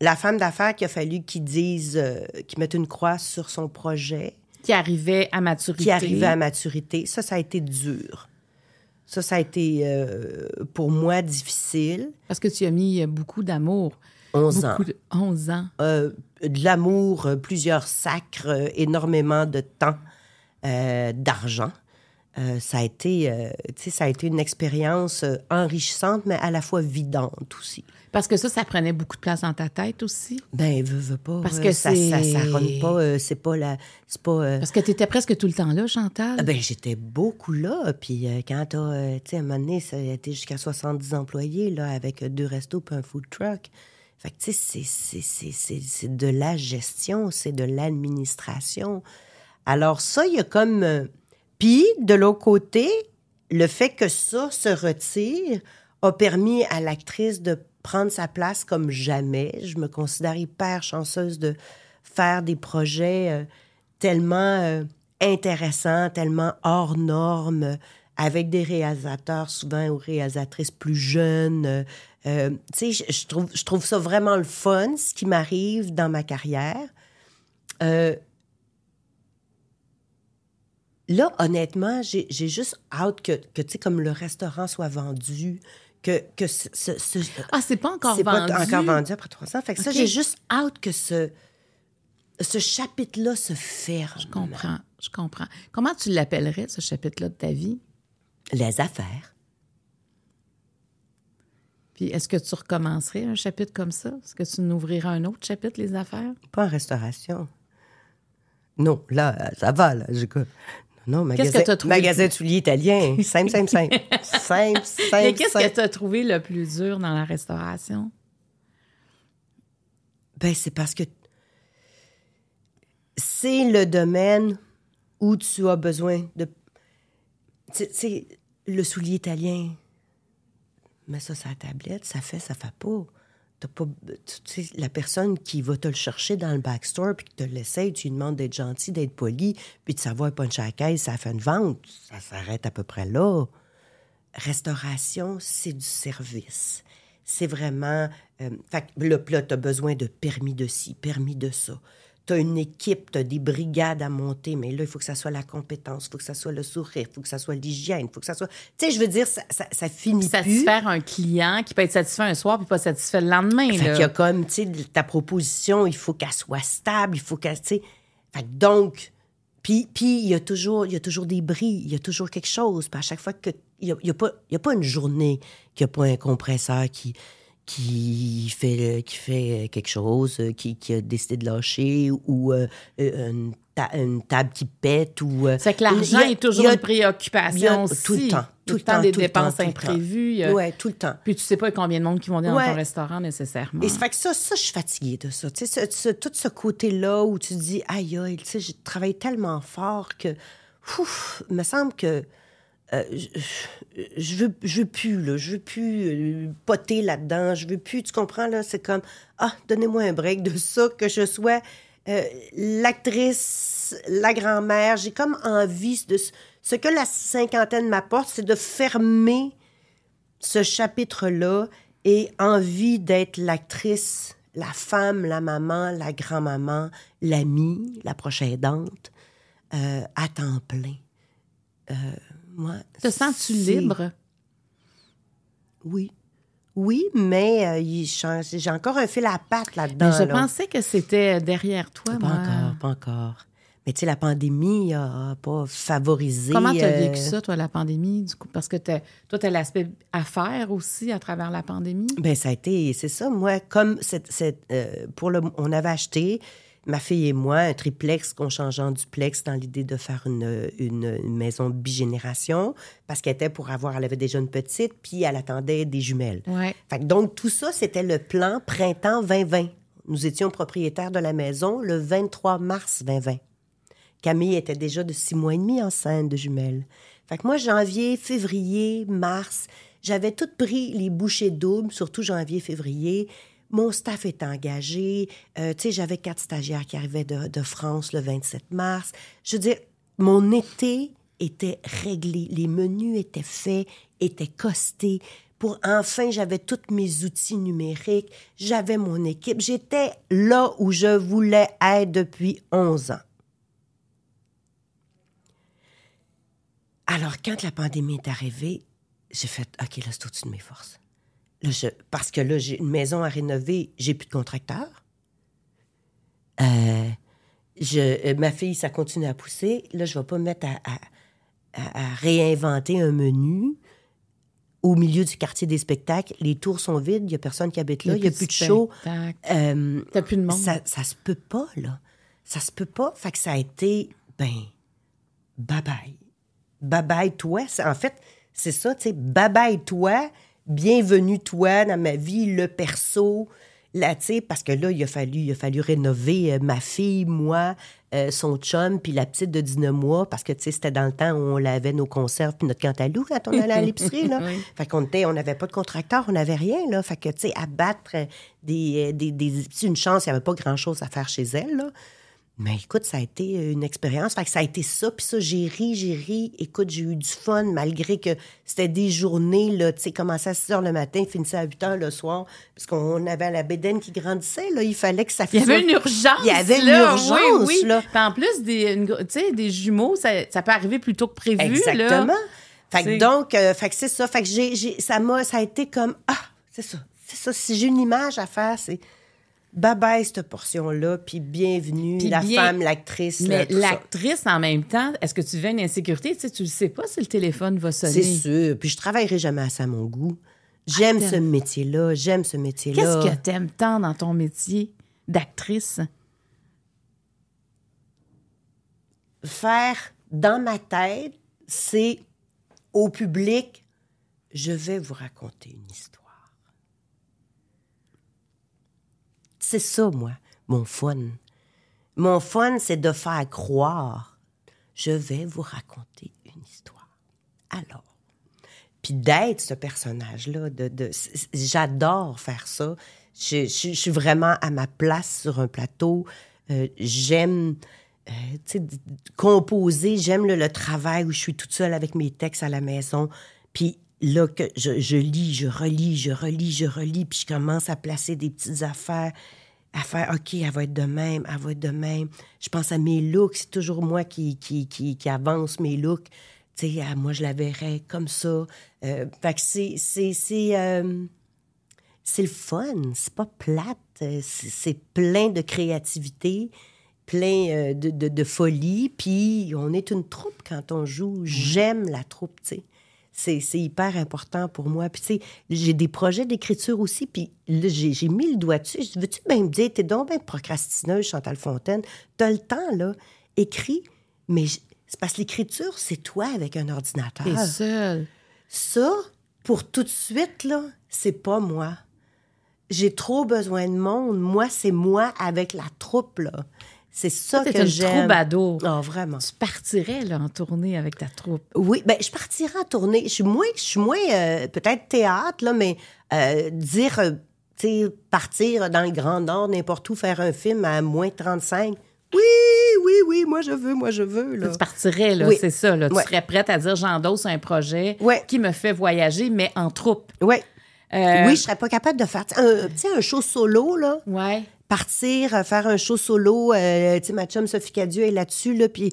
la femme d'affaires qui a fallu qu'il dise, euh, qu'il mette une croix sur son projet,
Qui arrivait à maturité.
qui arrivait à maturité. Ça, ça a été dur. Ça, ça a été euh, pour moi difficile.
Parce que tu as mis beaucoup d'amour.
11 ans.
De... 11 ans.
Euh, de l'amour, euh, plusieurs sacres, euh, énormément de temps, euh, d'argent. Euh, ça a été, euh, ça a été une expérience enrichissante, mais à la fois vidante aussi.
Parce que ça, ça prenait beaucoup de place dans ta tête aussi?
Ben, veux, veux pas.
Parce
euh,
que
ça, ça, ça ronne pas. c'est pas la, c'est pas.
Parce que tu étais presque tout le temps là, Chantal?
ah ben, j'étais beaucoup là. Puis quand t'as, tu sais, à un moment donné, ça a été jusqu'à 70 employés, là, avec deux restos puis un food truck. C'est- de la gestion, c'est de l'administration. Alors, ça, il y a comme. euh, Puis, de l'autre côté, le fait que ça se retire a permis à l'actrice de prendre sa place comme jamais. Je me considère hyper chanceuse de faire des projets euh, tellement euh, intéressants, tellement hors normes, avec des réalisateurs souvent ou réalisatrices plus jeunes. Euh, tu sais, je, trouve, je trouve ça vraiment le fun, ce qui m'arrive dans ma carrière. Euh, Là, honnêtement, j'ai juste hâte que, que tu sais, comme le restaurant soit vendu, que, que ce, ce- ce-
Ah, c'est pas encore
c'est
vendu?
pas encore vendu après 300. Fait que ça,
Ok.
j'ai juste hâte que ce, ce chapitre-là se ferme.
Je comprends, je comprends. Comment tu l'appellerais, ce chapitre-là de ta vie?
Les affaires.
Puis est-ce que tu recommencerais un chapitre comme ça? Est-ce que tu n'ouvrirais un autre chapitre, les affaires?
Pas en restauration. Non, là, ça va, là. quoi- Non,
Qu'est-ce
magasin,
que t'as trouvé
magasin de souliers italien. Simple, simple, simple. simple, simple,
Mais qu'est-ce que tu as trouvé le plus dur dans la restauration?
Ben, c'est parce que c'est le domaine où tu as besoin de. Tu sais, le soulier italien, mets ça sur la tablette, ça fait, ça fait pas. T'as pas tu sais, la personne qui va te le chercher dans le backstore puis qui te l'essaye, tu lui demandes d'être gentil, d'être poli, puis de savoir puncher à la caisse, ça fait une vente. Ça s'arrête à peu près là. Restauration, c'est du service. C'est vraiment. Euh, fait puis là, tu as besoin de permis de ci, permis de ça. Tu as une équipe, tu as des brigades à monter, mais là, il faut que ça soit la compétence, il faut que ça soit le sourire, il faut que ça soit l'hygiène, il faut que ça soit. Tu sais, je veux dire, ça, ça, ça finit plus.
Satisfaire un client qui peut être satisfait un soir puis pas satisfait le lendemain.
Fait
là.
qu'il y a comme, tu sais, ta proposition, il faut qu'elle soit stable, il faut qu'elle, tu sais. Fait que donc, puis, puis il y a toujours, il y a toujours des bris, il y a toujours quelque chose. Puis à chaque fois que, il y a, il y a pas, il y a pas une journée qu'il n'y a pas un compresseur qui, qui fait, qui fait quelque chose, euh, qui, qui a décidé de lâcher, ou euh, une, ta- une table qui pète, ou... euh,
C'est que l'argent est toujours
a-
une préoccupation aussi.
Tout le temps, tout le temps,
des
tout le temps,
dépenses
tout le temps.
imprévues.
Ouais, tout le temps.
Puis tu sais pas combien de monde qui vont venir dans ton restaurant nécessairement.
Et ça fait que ça, ça, je suis fatiguée de ça. Tu sais, ce- ce- tout ce côté-là où tu te dis, aïe, aïe, tu sais, j'ai travaillé tellement fort que, ouf, il me semble que euh, je, veux, je veux plus, là, je veux plus euh, poter là-dedans, je veux plus, tu comprends, là, c'est comme, ah, donnez-moi un break de ça, que je sois euh, l'actrice, la grand-mère, j'ai comme envie de... Ce que la cinquantaine m'apporte, c'est de fermer ce chapitre-là et envie d'être l'actrice, la femme, la maman, la grand-maman, l'amie, la prochaine aidante, euh, à temps plein. Euh, moi,
Te sens-tu libre?
Oui. Oui, mais euh, il change- j'ai encore un fil à patte là-dedans.
Mais je
là.
pensais que c'était derrière toi,
Pas
moi.
encore, pas encore. Mais tu sais, la pandémie a pas favorisé...
Comment tu as
euh,
vécu ça, toi, la pandémie, du coup? Parce que toi, tu as l'aspect affaires aussi à travers la pandémie?
Ben ça a été, c'est ça, moi, comme cette, cette, euh, pour le, on avait acheté, ma fille et moi, un triplex qu'on changeait en duplex dans l'idée de faire une, une, une maison bigénération, parce qu'elle était pour avoir, elle avait déjà une petite, puis elle attendait des jumelles.
Ouais.
Fait que donc, tout ça, c'était le plan printemps 2020. Nous étions propriétaires de la maison le 23 mars 2020. Camille était déjà de six mois et demi enceinte de jumelles. Fait que moi, janvier, février, mars, j'avais tout pris les bouchées doubles, surtout janvier, février. Mon staff est engagé. Euh, tu sais, j'avais quatre stagiaires qui arrivaient de, France le 27 mars. Je veux dire, mon été était réglé. Les menus étaient faits, étaient costés. pour enfin, j'avais tous mes outils numériques, j'avais mon équipe, j'étais là où je voulais être depuis 11 ans. Alors, quand la pandémie est arrivée, j'ai fait OK, là, c'est au-dessus de mes forces. Là, je- parce que là, j'ai une maison à rénover, j'ai plus de contracteur. Euh, je, euh, ma fille, ça continue à pousser. Là, je vais pas me mettre à, à- à- à réinventer un menu au milieu du quartier des spectacles. Les tours sont vides, il n'y a personne qui habite là, il n'y a plus de show. Euh,
T'as plus de monde.
ça, ça se peut pas, là. Ça se peut pas. Fait que ça a été, ben, bye-bye. Bye-bye, toi. En fait, c'est ça, tu sais, bye-bye, toi. Bienvenue, toi, dans ma vie, le perso. Là, tu sais, parce que là, il a fallu, il a fallu rénover euh, ma fille, moi, euh, son chum, puis la petite de 19 mois, parce que, tu sais, c'était dans le temps où on lavait nos conserves puis notre cantalou quand on allait à l'épicerie, là.
Oui.
Fait qu'on était, on n'avait pas de contracteur, on n'avait rien, là. Fait que, tu sais, abattre euh, des, des, une chance, il n'y avait pas grand-chose à faire chez elle, là. Mais écoute, ça a été euh, une expérience. Fait que ça a été ça, puis ça, j'ai ri, j'ai ri. Écoute, j'ai eu du fun, malgré que c'était des journées, là, tu sais, commençait à 6 heures le matin, finissait à 8 heures le soir, parce qu'on avait la bédaine qui grandissait, là. Il fallait que ça
Il y
finisse.
avait une urgence.
Il y avait une
là.
urgence,
oui, oui.
là.
Puis en plus, des, une gro- tu sais, des jumeaux, ça, ça peut arriver plus tôt que prévu.
Exactement.
Là.
Fait que donc, euh, fait que c'est ça. Fait que j'ai- ça m'a, ça a été comme, ah, c'est ça, c'est ça. Si j'ai une image à faire, c'est bye bye cette portion-là, puis bienvenue,
Puis
la
bien-
femme, l'actrice.
Mais
ça.
l'actrice, en même temps, est-ce que tu vivais une insécurité? Tu sais, tu ne sais pas si le téléphone va sonner.
C'est sûr. Puis je travaillerai jamais assez à mon goût. J'aime
Ah,
ce métier-là, j'aime ce métier-là.
Qu'est-ce que t'aimes tant dans ton métier d'actrice?
faire dans ma tête, c'est au public, je vais vous raconter une histoire. C'est ça, moi, mon fun. Mon fun, c'est de faire croire, je vais vous raconter une histoire. Alors, puis d'être ce personnage-là, de, j'adore faire ça. Je, suis vraiment à ma place sur un plateau. Euh, j'aime euh, composer, j'aime le, le travail où je suis toute seule avec mes textes à la maison. Puis là, que je, je lis, je relis, je relis, je relis, puis je commence à placer des petites affaires, à faire, OK, elle va être de même, elle va être de même. Je pense à mes looks, c'est toujours moi qui, qui, qui, qui avance mes looks. Tu sais, ah, moi, je la verrais comme ça. Euh, fait que c'est... c'est, c'est euh, c'est le fun, c'est pas plate, euh, c'est c'est plein de créativité, plein euh, de, de, de folie, puis on est une troupe quand on joue. J'aime la troupe, tu sais. C'est hyper important pour moi. Puis, tu sais, j'ai des projets d'écriture aussi, puis là, j'ai mis le doigt dessus. Veux-tu bien me dire, t'es donc bien procrastineuse, Chantal Fontaine. T'as le temps, là, écris, mais c'est parce que l'écriture, c'est toi avec un ordinateur.
T'es seule.
Ça, pour tout de suite, là, c'est pas moi. J'ai trop besoin de monde. Moi, c'est moi avec la troupe, là. C'est ça que
une
j'aime.
troubadour.
Ah, vraiment.
Tu partirais là, en tournée avec ta troupe?
Oui, ben je partirai en tournée. Je suis moins, je suis moins euh, peut-être théâtre, là, mais euh, dire, euh, tu sais, partir dans le Grand Nord, n'importe où, faire un film à moins 35. Oui, oui, oui, moi je veux, moi je veux, là.
Tu partirais, là,
Oui.
c'est ça. Là.
Ouais.
Tu serais prête à dire j'endosse un projet
Ouais.
qui me fait voyager, mais en troupe.
Ouais. Oui, je serais pas capable de faire, un, un show solo, là.
Ouais.
Partir, euh, faire un show solo. euh, tu sais, ma chum Sophie Cadieux est là-dessus, là, puis...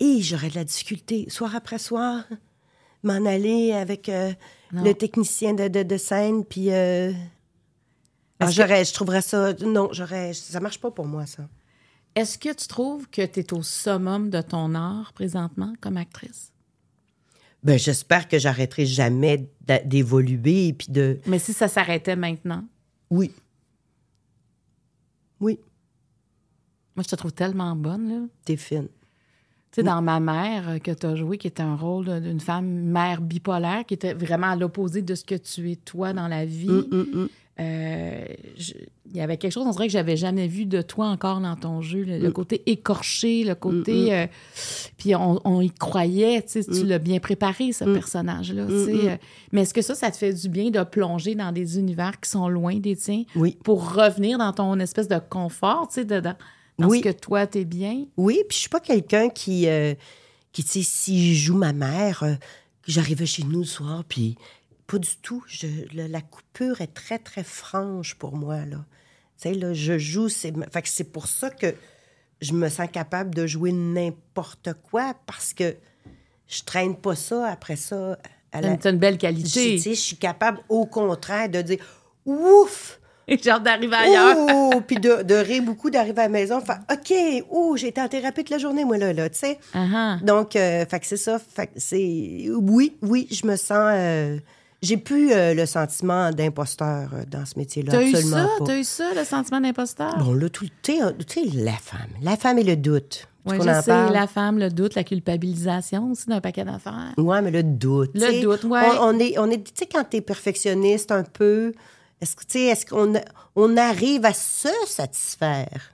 Et j'aurais de la difficulté, soir après soir, m'en aller avec euh, le technicien de, de, de scène, puis... euh, ah,
que-
je trouverais ça... Non, j'aurais... Ça marche pas pour moi, ça.
Est-ce que tu trouves que tu es au summum de ton art présentement comme actrice?
Ben, j'espère que j'arrêterai jamais d'évoluer, et puis de...
Mais si ça s'arrêtait maintenant,
Oui. Oui,
moi, je te trouve tellement bonne, là.
t'es fine.
Tu sais, dans Ma mère euh, que tu as joué, qui était un rôle d'une femme mère bipolaire, qui était vraiment à l'opposé de ce que tu es toi dans la vie.
Hum, hum, hum.
Euh, je- il y avait quelque chose, on dirait que j'avais jamais vu de toi encore dans ton jeu. Le, le
Mm.
côté écorché, le côté. euh, puis on, on y croyait, tu sais,
Mm.
tu l'as bien préparé, ce personnage-là. euh, mais est-ce que ça, ça te fait du bien de plonger dans des univers qui sont loin des tiens
Oui.
pour revenir dans ton espèce de confort, tu sais, de- dans,
Oui.
ce que toi, t'es bien?
Oui, puis je suis pas quelqu'un qui, qui tu sais, si je joue ma mère, que j'arrivais chez nous le soir, puis pas du tout. Je, le- la coupure est très, très franche pour moi, là. Tu sais, là, je joue, c'est... Fait que c'est pour ça que je me sens capable de jouer n'importe quoi, parce que je traîne pas ça après ça à la...
C'est une belle qualité.
tu sais, je suis capable, au contraire, de dire « Ouf! »
J'ai hâte d'arriver ailleurs.
Oh! Puis de, de rire beaucoup, d'arriver à la maison, faire OK, oh, j'ai été en thérapie toute la journée, moi, là, là, tu sais.
Ah.
Donc, euh, fait que c'est ça. Fait que c'est. Oui, oui, je me sens. euh, j'ai plus euh, le sentiment d'imposteur euh, dans ce métier-là.
T'as eu ça? T'as eu ça, le sentiment d'imposteur?
Bon, là, tout le tu sais, la femme. La femme et le doute.
Oui, je sais,
parle?
la femme, le doute, la culpabilisation aussi d'un paquet d'affaires.
Ouais, mais le doute.
Le doute, ouais.
On, on est, on est, tu sais, quand t'es perfectionniste un peu, est-ce que, tu sais, est-ce qu'on on arrive à se satisfaire?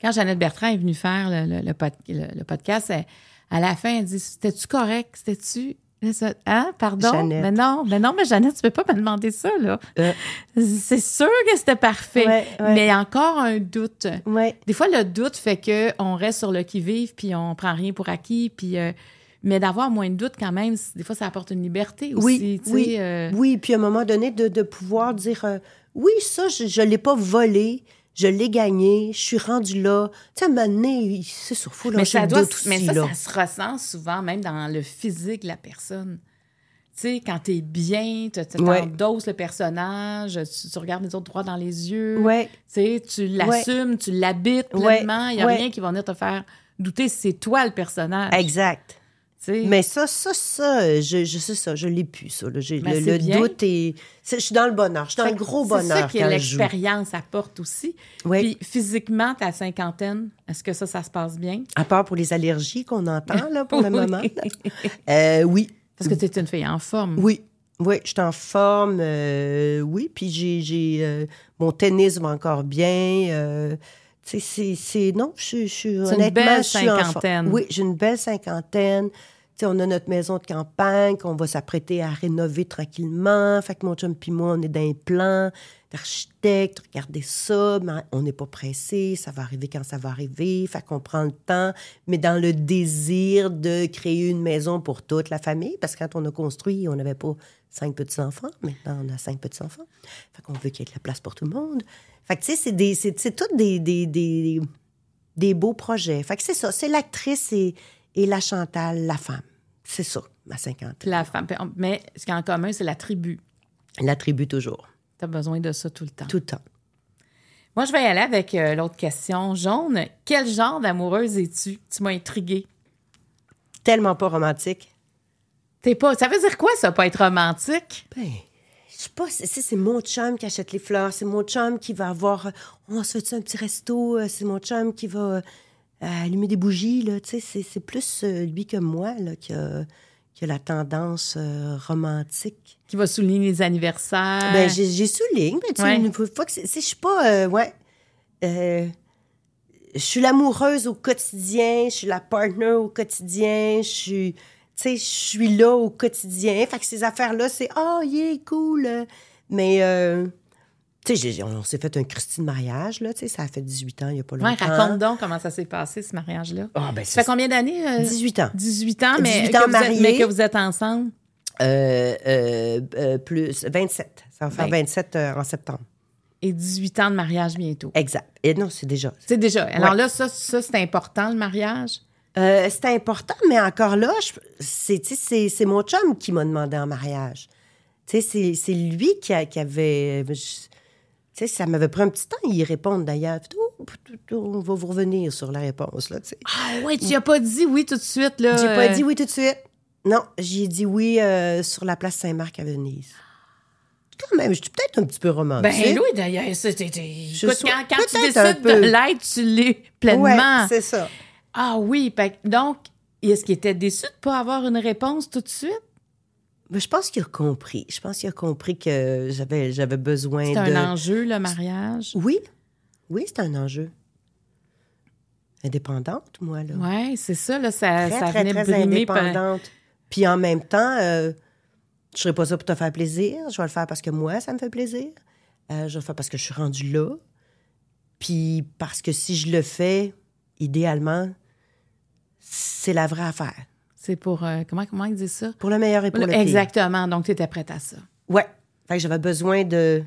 Quand Jeannette Bertrand est venue faire le, le- le pod- le- le podcast, elle- à la fin, elle dit C'était-tu correct? C'était-tu. Hein? Pardon?
Jeannette.
Mais non, mais non, mais Jeannette, tu peux pas me demander ça, là.
Euh.
C'est sûr que c'était parfait.
Ouais, ouais.
Mais encore un doute.
Ouais.
Des fois, le doute fait que on reste sur le qui-vive, puis on prend rien pour acquis, puis. euh, mais d'avoir moins de doute, quand même, des fois, ça apporte une liberté aussi.
Oui, oui,
euh,
oui. Puis à un moment donné, de, de pouvoir dire oui, ça, je ne l'ai pas volé, je l'ai gagné, je suis rendu là. Tu sais, à un moment donné, c'est sûr, faut
Mais
lâcher
ça doit,
aussi,
mais ça,
là.
ça se ressent souvent, même dans le physique de la personne. Tu sais, quand t'es bien, tu tu
Ouais.
t'endosses le personnage, tu, tu regardes les autres droit dans les yeux.
Ouais.
Tu sais, tu l'assumes, tu l'habites pleinement. Il n'y a rien qui va venir te faire douter si c'est toi le personnage.
Exact. Mais ça, ça, ça, je, je sais ça, je l'ai plus, ça. là. J'ai-
Ben,
le doute est. c'est- Je suis dans le bonheur. Je suis dans le gros
C'est ça
bonheur
que l'expérience apporte aussi.
Oui.
Puis physiquement, ta cinquantaine, est-ce que ça, ça se passe bien?
À part pour les allergies qu'on entend, là, pour le moment. Euh, oui.
Parce que tu es une fille en forme.
Oui. Oui, je suis en forme. euh, oui, puis j'ai. j'ai, euh, mon tennis va encore bien. euh, c'est- c'est. Non, je, suis- je suis.
une
Honnêtement,
belle
je suis en
cinquantaine.
Oui, j'ai une belle cinquantaine. On a notre maison de campagne qu'on va s'apprêter à rénover tranquillement. Fait que mon chum puis moi, on est dans les plans d'architecte. Regardez ça, mais on n'est pas pressé. Ça va arriver quand ça va arriver. Fait qu'on prend le temps, mais dans le désir de créer une maison pour toute la famille. Parce que quand on a construit, on n'avait pas cinq petits-enfants. Maintenant, on a cinq petits-enfants. Fait qu'on veut qu'il y ait de la place pour tout le monde. Fait que, tu sais, c'est tous des, des, des, des beaux projets. Fait que c'est ça. C'est l'actrice et, et la Chantal, la femme. C'est ça, ma cinquantaine.
La femme. Mais ce qui est en commun, c'est la tribu.
La tribu toujours.
Tu as besoin de ça tout le temps.
Tout le temps.
Moi, je vais y aller avec euh, l'autre question. Jaune, quel genre d'amoureuse es-tu? Tu m'as intriguée.
Tellement pas romantique.
T'es pas. Ça veut dire quoi, ça, pas être romantique?
Ben, je sais pas, c'est, c'est c'est mon chum qui achète les fleurs, c'est mon chum qui va avoir, euh, on se fait un petit resto, euh, c'est mon chum qui va allumer des bougies, là, tu sais, c'est, c'est plus euh, lui que moi, là, qui a, qui a la tendance euh, romantique.
Qui va souligner les anniversaires.
Ben, j'ai, j'ai souligne, mais tu sais,
Ouais.
une fois que c'est, c'est- je suis pas, euh, ouais, euh, je suis l'amoureuse au quotidien, je suis la partner au quotidien, je suis, tu sais, je suis là au quotidien. Fait que ces affaires-là, c'est, oh, yeah, cool. Mais, euh, tu sais, on s'est fait un Christine mariage, là, tu sais, ça a fait 18 ans, il y a pas
Ouais,
longtemps.
raconte donc comment ça s'est passé, ce mariage-là.
Ah, ben,
Ça fait combien d'années? euh?
18 ans.
18 ans, mais,
18
que
ans
vous êtes,
mariés.
mais que vous êtes ensemble?
Euh, euh, euh, plus 27. Ça va faire
Ben.
27 euh, en septembre.
Et 18 ans de mariage bientôt.
Exact. Et non, c'est déjà.
C'est déjà. Alors
Ouais.
là, ça, ça c'est important, le mariage?
Euh, c'était important, mais encore là, c'est, mon chum qui m'a demandé en mariage. Tu sais, c'est, lui qui, a- qui avait... je- sais, ça m'avait pris un petit temps à y répondre, d'ailleurs. Oh, on va vous revenir sur la réponse, là, tu sais.
Ah ouais, tu n'as pas dit oui tout de suite, là.
J'ai pas dit oui tout de suite. Non, j'ai dit oui euh, sur la place Saint-Marc à Venise. Quand même, je suis peut-être un petit peu romantique.
Ben oui, d'ailleurs, quand, quand tu décides de
peu.
l'être, tu l'es pleinement.
Ouais, c'est ça.
ah oui, donc, est-ce qu'il était déçu de ne pas avoir une réponse tout de suite?
Mais je pense qu'il a compris. Je pense qu'il a compris que j'avais, j'avais besoin
C'est
de...
un enjeu, le mariage?
Oui, oui, c'est un enjeu. Indépendante, moi, là.
Oui, c'est ça, là, ça,
très,
ça
très,
venait
très
par-
indépendante. Puis en même temps, euh, je serais pas ça pour te faire plaisir. Je vais le faire parce que moi, ça me fait plaisir. Euh, je vais le faire parce que je suis rendue là. Puis parce que si je le fais, idéalement, c'est la vraie affaire.
C'est pour, euh, comment, comment ils disent ça?
Pour le meilleur et pour le pire.
Exactement, donc tu étais prête à ça.
Ouais. Fait que j'avais besoin de.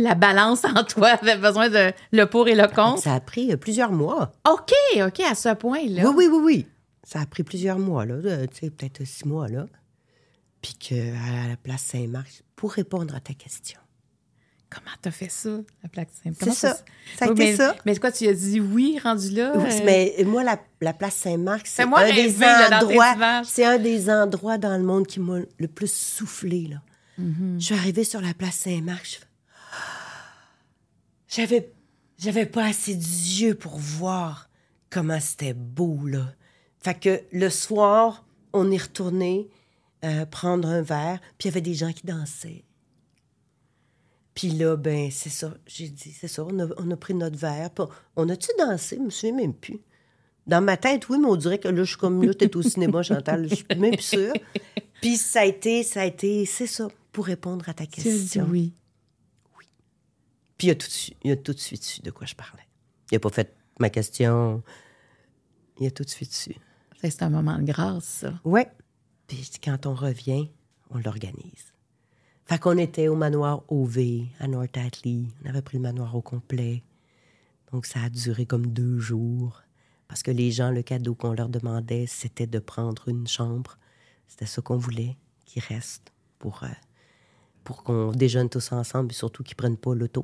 La balance en toi avait besoin de le pour et le contre.
Ça a pris euh, plusieurs mois.
OK, OK, à ce point-là.
Oui, oui, oui, oui. Ça a pris plusieurs mois, là. euh, Tu sais, peut-être six mois, là. Puis qu'à la place Saint-Marc, pour répondre à ta question.
Comment t'as fait ça, la plaque simple?
C'est ça. Ça a
Oui,
été
mais,
ça.
Mais quoi, tu as dit oui, rendu là?
Oui,
euh,
Mais moi, la, la place Saint-Marc, c'est un
rêver,
des endroits. C'est un des endroits dans le monde qui m'a le plus soufflé. Là.
Mm-hmm.
Je suis arrivée sur la place Saint-Marc. je J'avais, j'avais pas assez d'yeux pour voir comment c'était beau là. Fait que le soir, on est retourné euh, prendre un verre, puis il y avait des gens qui dansaient. Puis là, ben, c'est ça. J'ai dit, c'est ça. On a, on a pris notre verre. on a-tu dansé? Je me souviens même plus. Dans ma tête, oui, mais on dirait que là, je suis comme là, t'es au cinéma, Chantal. Je suis même plus sûre. Puis ça a été, ça a été, c'est ça, pour répondre à ta question.
oui.
Puis il a tout de suite, il a tout de suite su de quoi je parlais. Il a pas fait ma question. Il a tout de suite su.
C'est un moment de grâce, ça.
Ouais. Puis quand on revient, on l'organise. Fait qu'on était au manoir OV à North Atlee. On avait pris le manoir au complet. Donc ça a duré comme deux jours. Parce que les gens, le cadeau qu'on leur demandait, c'était de prendre une chambre. C'était ça qu'on voulait, qu'ils restent pour, euh, pour qu'on déjeune tous ensemble et surtout qu'ils prennent pas l'auto.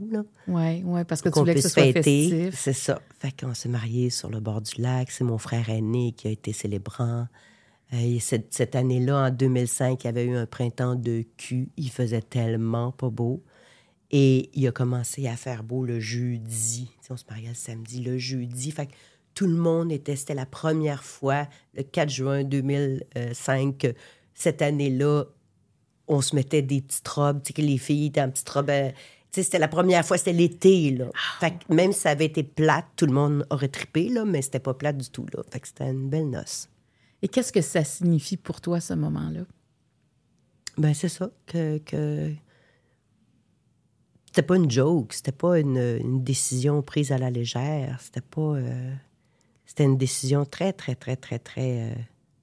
Oui, oui, parce que tu
qu'on
voulais que
puisse
ce soit
fêter.
festif.
C'est ça. Fait qu'on s'est mariés sur le bord du lac. C'est mon frère aîné qui a été célébrant. Et cette, cette année-là, en 2005, il y avait eu un printemps de cul. Il faisait tellement pas beau. Et il a commencé à faire beau le jeudi. On se mariait le samedi, le jeudi. Fait que tout le monde était... C'était la première fois, le 4 juin 2005, que cette année-là, on se mettait des petites robes, tu sais, que les filles étaient en petites robes. euh, tu sais, c'était la première fois, c'était l'été, là. Fait que même si ça avait été plate, tout le monde aurait trippé, là, mais c'était pas plate du tout, là. Fait que c'était une belle noce.
Et qu'est-ce que ça signifie pour toi, ce moment-là?
Ben, c'est ça, que... que... C'était pas une joke, c'était pas une, une décision prise à la légère, c'était pas... euh, C'était une décision très, très, très, très, très euh,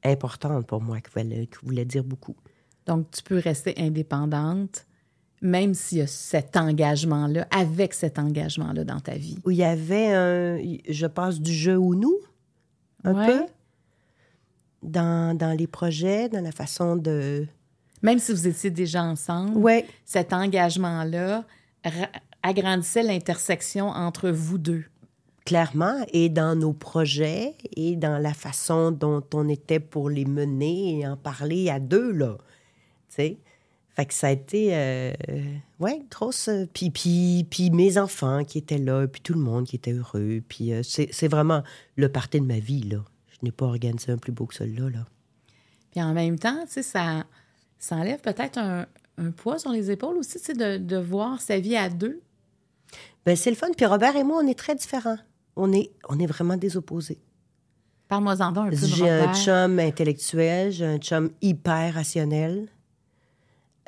importante pour moi, qui voulait, qui voulait dire beaucoup.
Donc, tu peux rester indépendante, même s'il y a cet engagement-là, avec cet engagement-là dans ta vie.
Où il y avait un... Je passe du jeu au nous, un
Ouais.
peu. Dans, dans les projets, dans la façon de...
Même si vous étiez déjà ensemble,
Ouais,
cet engagement-là ra- agrandissait l'intersection entre vous deux.
clairement, et dans nos projets, et dans la façon dont on était pour les mener et en parler à deux, là. Tu sais? Fait que ça a été, euh, ouais, grosse... euh, Puis, puis, puis mes enfants qui étaient là, puis tout le monde qui était heureux. Puis euh, c'est c'est vraiment le party de ma vie, là. Je n'ai pas organisé un plus beau que celui-là, là.
Puis en même temps, tu sais, ça, ça enlève peut-être un, un poids sur les épaules aussi, tu sais, de, de voir sa vie à deux.
Ben, c'est le fun. Puis Robert et moi, on est très différents. On est, on est vraiment des opposés.
Parle-moi-en un peu
J'ai un chum intellectuel, j'ai un chum hyper rationnel,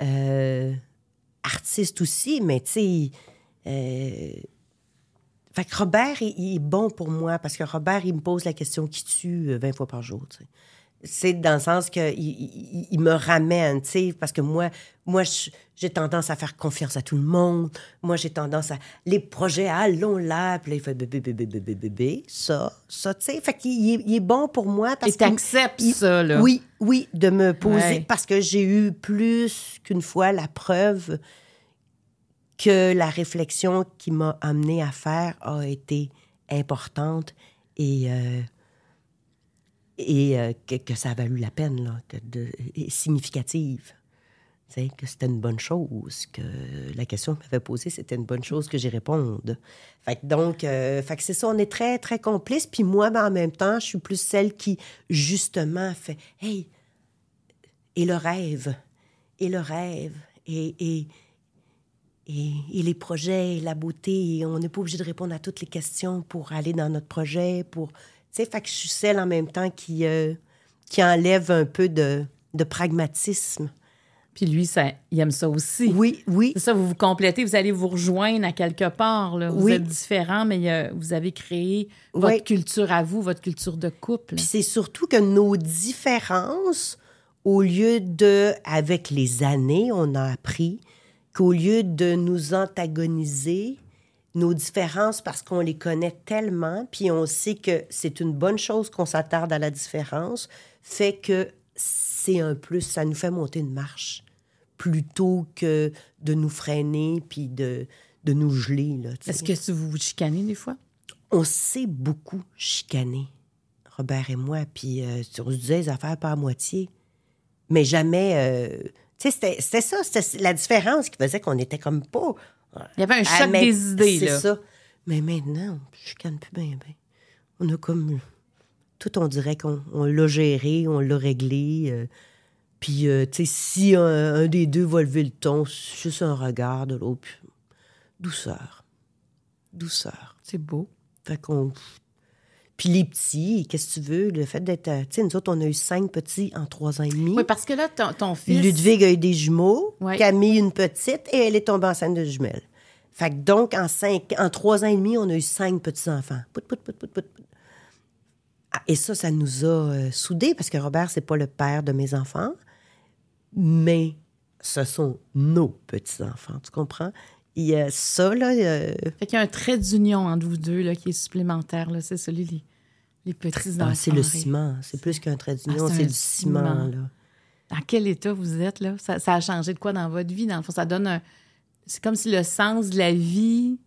euh, artiste aussi, mais tu sais. euh, fait que Robert, il, il est bon pour moi parce que Robert, il me pose la question qui tue euh, 20 fois par jour. C'est dans le sens que il, il- il me ramène, tu sais, parce que moi, moi, j'ai tendance à faire confiance à tout le monde. Moi, j'ai tendance à les projets, allons là, puis là, il fait bébé, bébé, bébé, bébé, ça, ça, tu sais. Fait qu'il il est, bon pour moi parce
Et t'acceptes ça, là.
Oui, oui, de me poser
Ouais.
parce que j'ai eu plus qu'une fois la preuve que la réflexion qui m'a amené à faire a été importante et, euh, et euh, que, ça a valu la peine, là, que de, significative. Tu sais, que c'était une bonne chose, que la question que m'avait posée, c'était une bonne chose que j'y réponde. Fait que donc, euh, fait que c'est ça, on est très, très complices. Puis moi, ben, en même temps, je suis plus celle qui, justement, fait « Hey, et le rêve, et le rêve, et, et, et, et les projets, et la beauté. Et on n'est pas obligé de répondre à toutes les questions pour aller dans notre projet. Pour, tu sais, fait que je suis celle en même temps qui, euh, qui enlève un peu de, de pragmatisme.
Puis lui, ça, il aime ça aussi.
Oui, oui.
C'est ça, vous vous complétez, vous allez vous rejoindre à quelque part. Là. Vous
Oui.
êtes différents, mais vous avez créé votre
Oui.
culture à vous, votre culture de couple.
Puis c'est surtout que nos différences, au lieu de, avec les années, on a appris qu'au lieu de nous antagoniser, nos différences parce qu'on les connaît tellement, puis on sait que c'est une bonne chose qu'on s'attarde à la différence, fait que c'est un plus, ça nous fait monter une marche plutôt que de nous freiner puis de, de nous geler.
Est-ce que vous vous chicanez des fois?
On s'est beaucoup chicané, Robert et moi, puis euh, on se disait les affaires pas à moitié. Mais jamais... euh, c'était- c'était ça, c'était la différence qui faisait qu'on était comme pas...
Il y avait un
Ah,
choc des idées,
C'est
là.
ça. Mais maintenant, ne chicane plus bien, bien. On a comme... Tout, on dirait qu'on on l'a géré, on l'a réglé. euh, puis, euh, tu sais, si un, un des deux va lever le ton, c'est juste un regard de l'autre. Douceur. Douceur.
C'est beau.
Fait qu'on... Puis les petits, qu'est-ce que tu veux? Le fait d'être... euh, Tu sais, nous autres, on a eu cinq petits en trois ans et demi.
Oui, parce que là, ton, ton fils...
Ludwig a eu des jumeaux,
Ouais.
Camille une petite, et elle est tombée enceinte de jumelles. Fait que donc, en, cinq, en trois ans et demi, on a eu cinq petits-enfants. Pout, pout, pout, pout, pout, pout. Ah, Et ça, ça nous a euh, soudés, parce que Robert, c'est pas le père de mes enfants, mais ce sont nos petits-enfants, tu comprends? Il y a ça, là... euh,
Fait qu'il y a un trait d'union entre vous deux là, qui est supplémentaire. là. C'est celui les, les petits
ah, c'est le ciment. C'est plus qu'un trait d'union,
Ah, c'est
du ciment,
ciment.
là.
Dans quel état vous êtes, là? Ça, ça a changé de quoi dans votre vie? Dans le fond, ça donne un... C'est comme si le sens de la vie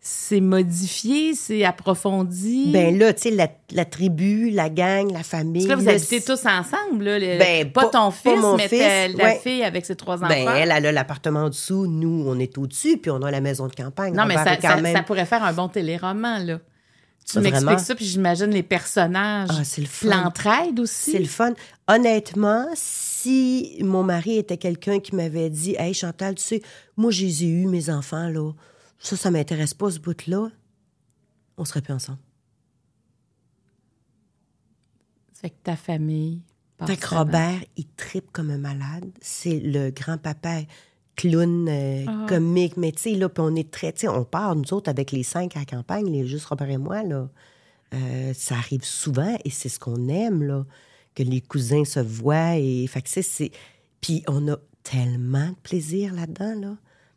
s'est modifié, s'est approfondi.
Ben là, tu sais, la, la tribu, la gang, la famille...
Parce que là, vous habitez tous ensemble, là. le-
Ben,
pas, ton
pas
fils,
mon
mais
fils,
ta- la
ouais.
fille avec ses trois enfants.
Ben, elle, elle a l'appartement en dessous, nous, on est au-dessus, puis on a la maison de campagne.
non, mais
même...
ça pourrait faire un bon téléroman, là. Tu m'expliques ça, puis j'imagine les personnages.
Ah, c'est le fun.
l'entraide aussi.
C'est le fun. Honnêtement, si mon mari était quelqu'un qui m'avait dit Hey Chantal, tu sais, moi, je les ai eus, mes enfants, là. Ça, ça m'intéresse pas, ce bout-là. On serait plus ensemble.
Fait que ta famille.
Fait que. Robert, il tripe comme un malade. C'est le grand-papa clown, euh,
Ah.
comique. Mais tu sais, là, puis on est très... Tu sais, on part, nous autres, avec les cinq à la campagne, les, juste Robert et moi, là. Euh, ça arrive souvent et c'est ce qu'on aime, là. Que les cousins se voient et... Fait que c'est- c'est... Puis on a tellement de plaisir là-dedans, là.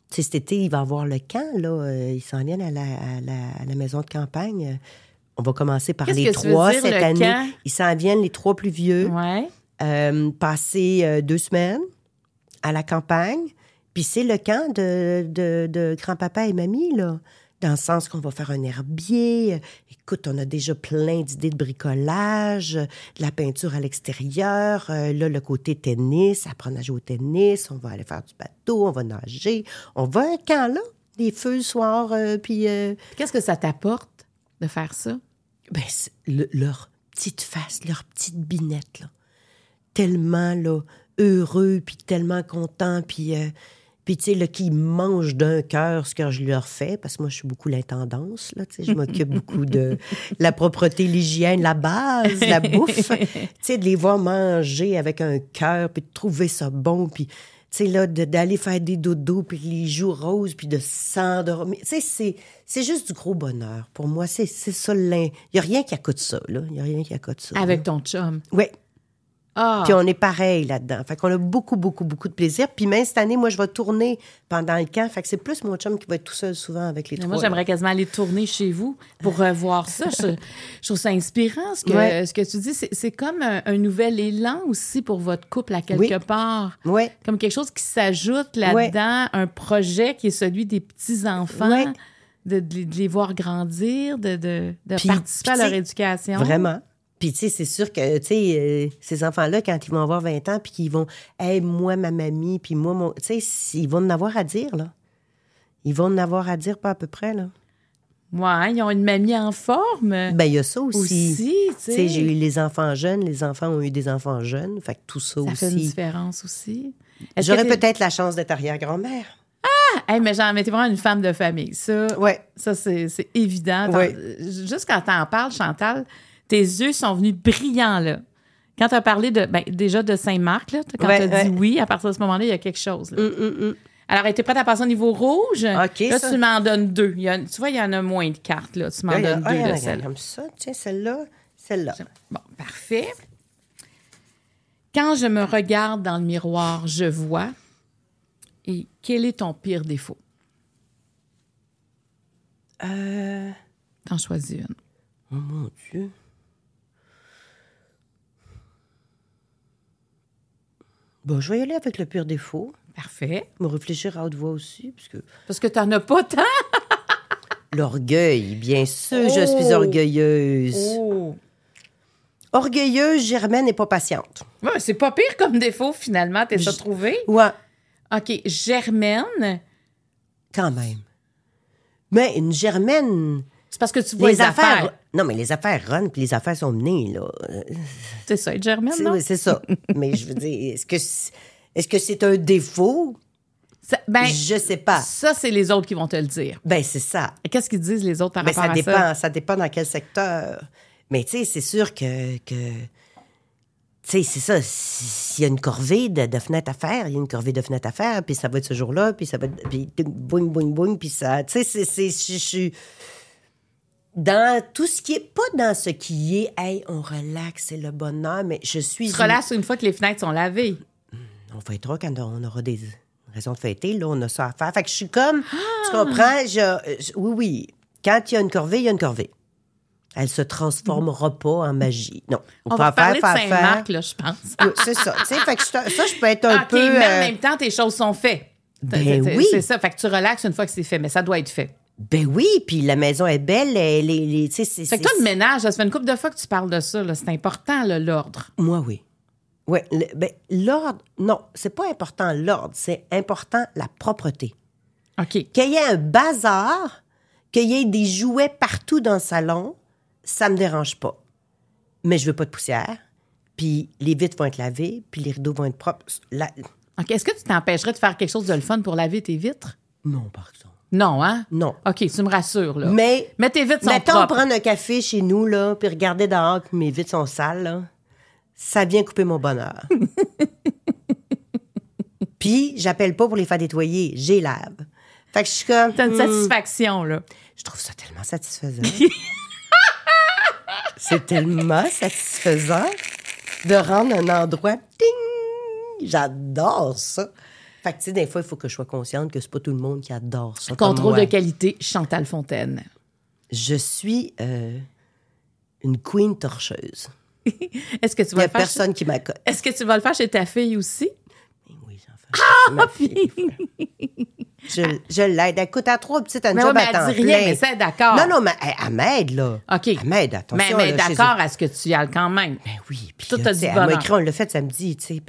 Tu sais, cet été, il va avoir le camp, là. Euh, ils s'en viennent à la, à la- à la maison de campagne. On va commencer par les trois
dire,
cette
le
année.
camp?
Ils s'en viennent, les trois plus vieux
Ouais.
euh, passer deux semaines à la campagne. Puis c'est le camp de, de, de grand-papa et mamie, là. Dans le sens qu'on va faire un herbier. Écoute, on a déjà plein d'idées de bricolage, de la peinture à l'extérieur. euh, là, le côté tennis, apprendre à jouer au tennis. On va aller faire du bateau, on va nager. On va à un camp, là. Des feux le soir, euh, puis... euh,
Puis Qu'est-ce que ça t'apporte de faire ça?
ben, c'est le- leur petite face, leur petite binette, là. Tellement, là, heureux, puis tellement content, puis... puis, tu sais, là, qui mangent d'un cœur ce que je leur fais, parce que moi, je suis beaucoup l'intendance, là, tu sais, je m'occupe beaucoup de la propreté, l'hygiène, la base, la bouffe. tu sais, de les voir manger avec un cœur, puis de trouver ça bon, puis, tu sais, là, de- d'aller faire des dodos, puis les joues roses, puis de s'endormir. Tu sais, c'est, c'est juste du gros bonheur. Pour moi, c'est, c'est ça. Il n'y a rien qui accote ça, là. Il n'y a rien qui accote ça.
Avec ton chum.
Oui.
Ah!
Puis on est pareil là-dedans. Fait qu'on a beaucoup, beaucoup, beaucoup de plaisir. Puis même cette année, moi, je vais tourner pendant le camp. Fait que c'est plus mon chum qui va être tout seul souvent avec les
Mais
trois.
Moi, j'aimerais quasiment aller tourner chez vous pour revoir ça. Je, je trouve ça inspirant, ce que,
Ouais.
ce que tu dis. C'est, c'est comme un, un nouvel élan aussi pour votre couple, à quelque
Oui.
part.
Oui.
Comme quelque chose qui s'ajoute là-dedans, un projet qui est celui des petits-enfants, de, de les- voir grandir, de, de, de
Puis-
participer
puis
à leur éducation.
Vraiment. Puis, tu sais, c'est sûr que, tu sais, euh, ces enfants-là, quand ils vont avoir 20 ans, puis qu'ils vont, hey, moi, ma mamie, puis moi, mon. Tu sais, ils vont en avoir à dire, là. Ils vont en avoir à dire, pas à peu près, là.
Ouais, ils ont une mamie en forme.
Ben, il y a ça aussi.
aussi, tu sais.
j'ai eu les enfants jeunes, les enfants ont eu des enfants jeunes. Fait que tout ça,
Ça fait une
aussi.
différence aussi.
J'aurais peut-être la chance d'être arrière-grand-mère.
Hey, mais j'en mettais vraiment une femme de famille. Ça,
Ouais.
ça c'est c'est évident. T'en-
Ouais.
Juste quand tu en parles, Chantal, tes yeux sont venus brillants, là. Quand tu as parlé de, ben, déjà de Saint-Marc, là, quand
Ouais,
tu as dit oui, à partir de ce moment-là, il y a quelque chose. là.
Hum, hum, hum.
Alors, es prête à passer au niveau rouge?
OK,
Là,
ça.
tu m'en donnes deux. Il y a- tu vois, il y en a moins de cartes, là. Tu m'en
Là, a-
donnes
ah,
deux de
a
celle-là.
Comme ça, tiens, celle-là, celle-là.
Bon, parfait. Quand je me regarde dans le miroir, je vois. Et quel est ton pire défaut?
Euh,
T'en choisis une.
oh mon Dieu. Bon, je vais y aller avec le pire défaut.
Parfait.
Me réfléchir à haute voix aussi, parce que
Parce que t'en as pas tant.
l'orgueil, bien sûr, je suis
Oh.
orgueilleuse.
Oh.
Orgueilleuse, Germaine et pas patiente.
Ouais, c'est pas pire comme défaut, finalement. T'es trouvé?
Ouais,
OK. Germaine,
quand même. Mais une Germaine,
c'est parce que tu vois
les
les, affaires.
affaires... Non, mais les affaires run, puis les affaires sont menées, là.
C'est ça, être Germaine, non?
oui, c'est ça. mais je veux dire, est-ce que c'est, est-ce que c'est un défaut?
Ça- ben,
je sais pas.
ça, c'est les autres qui vont te le dire.
Ben, c'est ça.
Qu'est-ce qu'ils disent, les autres, par
Ben,
rapport
ça
à
dépend,
ça?
ça dépend dans quel secteur. Mais tu sais, c'est sûr que. que tu sais, c'est ça. S'il y a une corvée de, de fenêtres à faire, il y a une corvée de fenêtres à faire, puis ça va être ce jour-là, puis ça va être. Puis boing, boing, boing, puis ça. Tu sais, c'est. je suis. Dans tout ce qui est. Pas dans ce qui est, hey, on relaxe, c'est le bonheur, mais je suis.
Tu te relâches une fois que les fenêtres sont lavées.
On fêtera quand on aura des raisons de fêter. Là, on a ça à faire. Fait que je suis comme.
Ah!
Tu comprends? Je- je- oui, oui. Quand il y a une corvée, il y a une corvée. Elle se transformera pas en magie. Non.
On
peut
va
faire,
parler de
faire, faire.
Saint-Marc, là, je pense.
Oui, c'est ça. Tu sais, fait que je- ça, je peux être un
OK,
peu.
mais en
euh,
même temps, tes choses sont faites.
Ben oui.
C'est ça. Fait que tu relaxes une fois que c'est fait, mais ça doit être fait.
Ben oui, puis la maison est belle. Elle, les, les- c'est-
Fait que toi, le ménage, ça fait une couple de fois que tu parles de ça. C'est important, l'ordre.
Moi, oui. Oui. ben, l'ordre, non, c'est pas important l'ordre, c'est important la propreté.
OK.
Qu'il y ait un bazar, qu'il y ait des jouets partout dans le salon, ça me dérange pas. Mais je veux pas de poussière. Puis les vitres vont être lavées, puis les rideaux vont être propres. La-
OK. Est-ce que tu t'empêcherais de faire quelque chose de le fun pour laver tes vitres?
Non, par exemple.
Non, hein?
Non.
OK, tu me rassures, là.
Mais,
Mais tes vitres sont
mettons,
propres.
prendre un café chez nous, là, puis regarder dehors que mes vitres sont sales, là, ça vient couper mon bonheur. puis, j'appelle pas pour les faire nettoyer, j'ai lave. Fait que je suis comme...
T'as une
hmm,
satisfaction, là.
Je trouve ça tellement satisfaisant. c'est tellement satisfaisant de rendre un endroit ding. J'adore ça. Fait que, tu sais, des fois, il faut que je sois consciente que c'est pas tout le monde qui adore ça.
Contrôle de qualité, Chantal Fontaine.
Je suis euh, une queen torcheuse.
Est-ce que tu
Il
vas
n'y a
le faire
personne qui m'accote.
Est-ce que tu vas le faire chez ta fille aussi?
Oui, j'en fais. C'est ma fille. Je, je l'aide. Écoute, à trois petites,
Mais mais
à temps
elle dit rien,
plein.
mais c'est d'accord.
Non, non, mais elle, elle m'aide, là.
OK.
Elle m'aide,
Mais,
attention.
mais
chez
d'accord à ce que tu y ailles quand même.
Ben oui. Puis
Tout
là,
a
tu
du
elle m'a écrit, on l'a fait samedi, tu sais.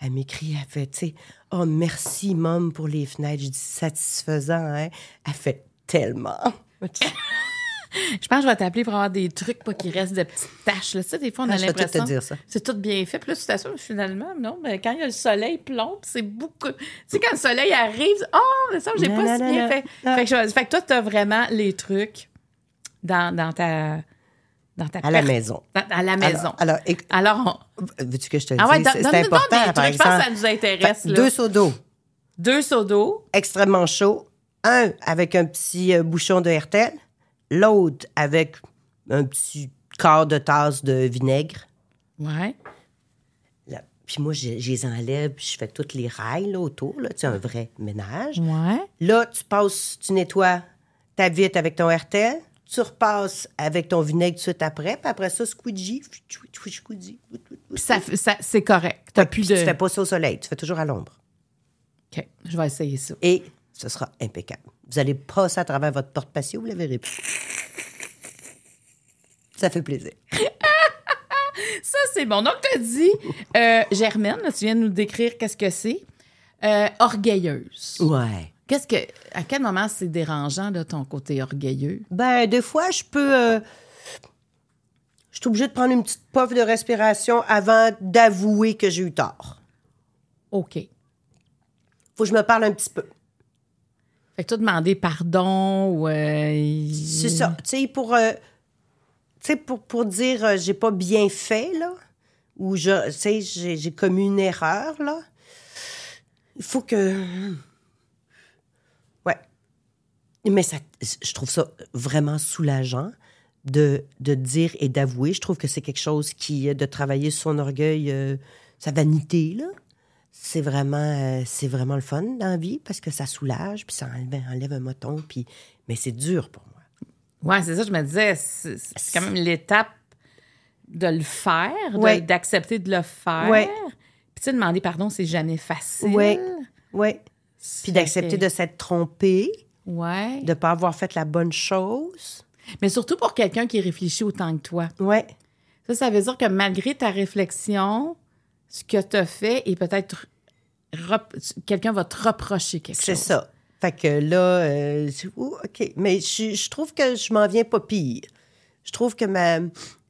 elle m'écrit, elle fait, tu sais, oh, merci, mom, pour les fenêtres. Je dis, satisfaisant, hein? Elle fait tellement.
Je pense que je vais t'appeler pour avoir des trucs, pas qu'il reste de petites taches. Là. Tu sais, des fois, on
Ah,
a
te
l'impression.
ça.
C'est tout bien fait. Puis là, tu t'assures, finalement, non, mais quand il y a le soleil plombe, c'est beaucoup. Tu sais, quand le soleil arrive, oh, mais ça, j'ai pas si bien fait.
Non.
Fait que, je- fait que toi, tu as vraiment les trucs dans, dans ta. Dans ta
À la maison.
dans- à la maison.
Alors, alors, éc-
Alors, on-
veux-tu que je te le
ah ouais,
dise? C'est important,
des
par
trucs. Je pense que
exemple.
ça nous intéresse.
Fait,
là.
deux seaux d'eau
Deux seaux d'eau.
extrêmement chauds. Un avec un petit euh, bouchon de RTL. L'autre avec un petit quart de tasse de vinaigre.
Ouais.
Là, Puis moi, je, je les enlève, puis je fais toutes les rails là, autour. Là, tu un vrai ménage.
Ouais.
Là, tu passes, tu nettoies ta vitre avec ton RTL. Tu repasses avec ton vinaigre tout de suite après. Puis après ça, squeegee. squeegee.
Ça, ça, c'est correct. T'as plus
Puis
de.
tu fais pas ça au soleil. Tu fais toujours à l'ombre.
OK, je vais essayer ça.
Et ce sera impeccable. Vous allez passer à travers votre porte-patio, vous la verrez plus. Ça fait plaisir.
Ça, c'est bon. Donc, tu as dit, euh, Germaine, là, tu viens de nous décrire qu'est-ce que c'est. Euh, orgueilleuse.
Ouais.
Qu'est-ce que. À quel moment c'est dérangeant, là, ton côté orgueilleux?
Ben, des fois, je peux. euh, je suis obligée de prendre une petite puff de respiration avant d'avouer que j'ai eu tort.
OK.
Faut que je me parle un petit peu.
Fait que toi, demander pardon ou. euh,
C'est ça. Tu sais, pour, euh, tu sais, pour, pour dire euh, j'ai pas bien fait, là, ou je, tu j'ai commis une erreur, là, il faut que. Ouais. Mais ça, je trouve ça vraiment soulageant de, de dire et d'avouer. Je trouve que c'est quelque chose qui, de travailler son orgueil, euh, sa vanité, là. C'est vraiment, euh, c'est vraiment le fun dans la vie parce que ça soulage, puis ça enlève, enlève un moton, puis... Mais c'est dur pour moi.
Ouais, c'est ça, je me disais, c'est c'est quand même l'étape de le faire, de-
Ouais.
d'accepter de le faire.
Ouais.
Puis tu sais, demander pardon, c'est jamais facile.
Ouais. Oui.
C'est
Puis d'accepter de s'être trompé,
Ouais.
de ne pas avoir fait la bonne chose.
Mais surtout pour quelqu'un qui réfléchit autant que toi.
Ouais.
Ça, ça veut dire que malgré ta réflexion, ce que tu as fait est peut-être. Quelqu'un va te reprocher quelque
C'est
chose.
ça. Fait que là, euh, c'est- ouh, OK. Mais je, je trouve que je m'en viens pas pire. Je trouve que ma,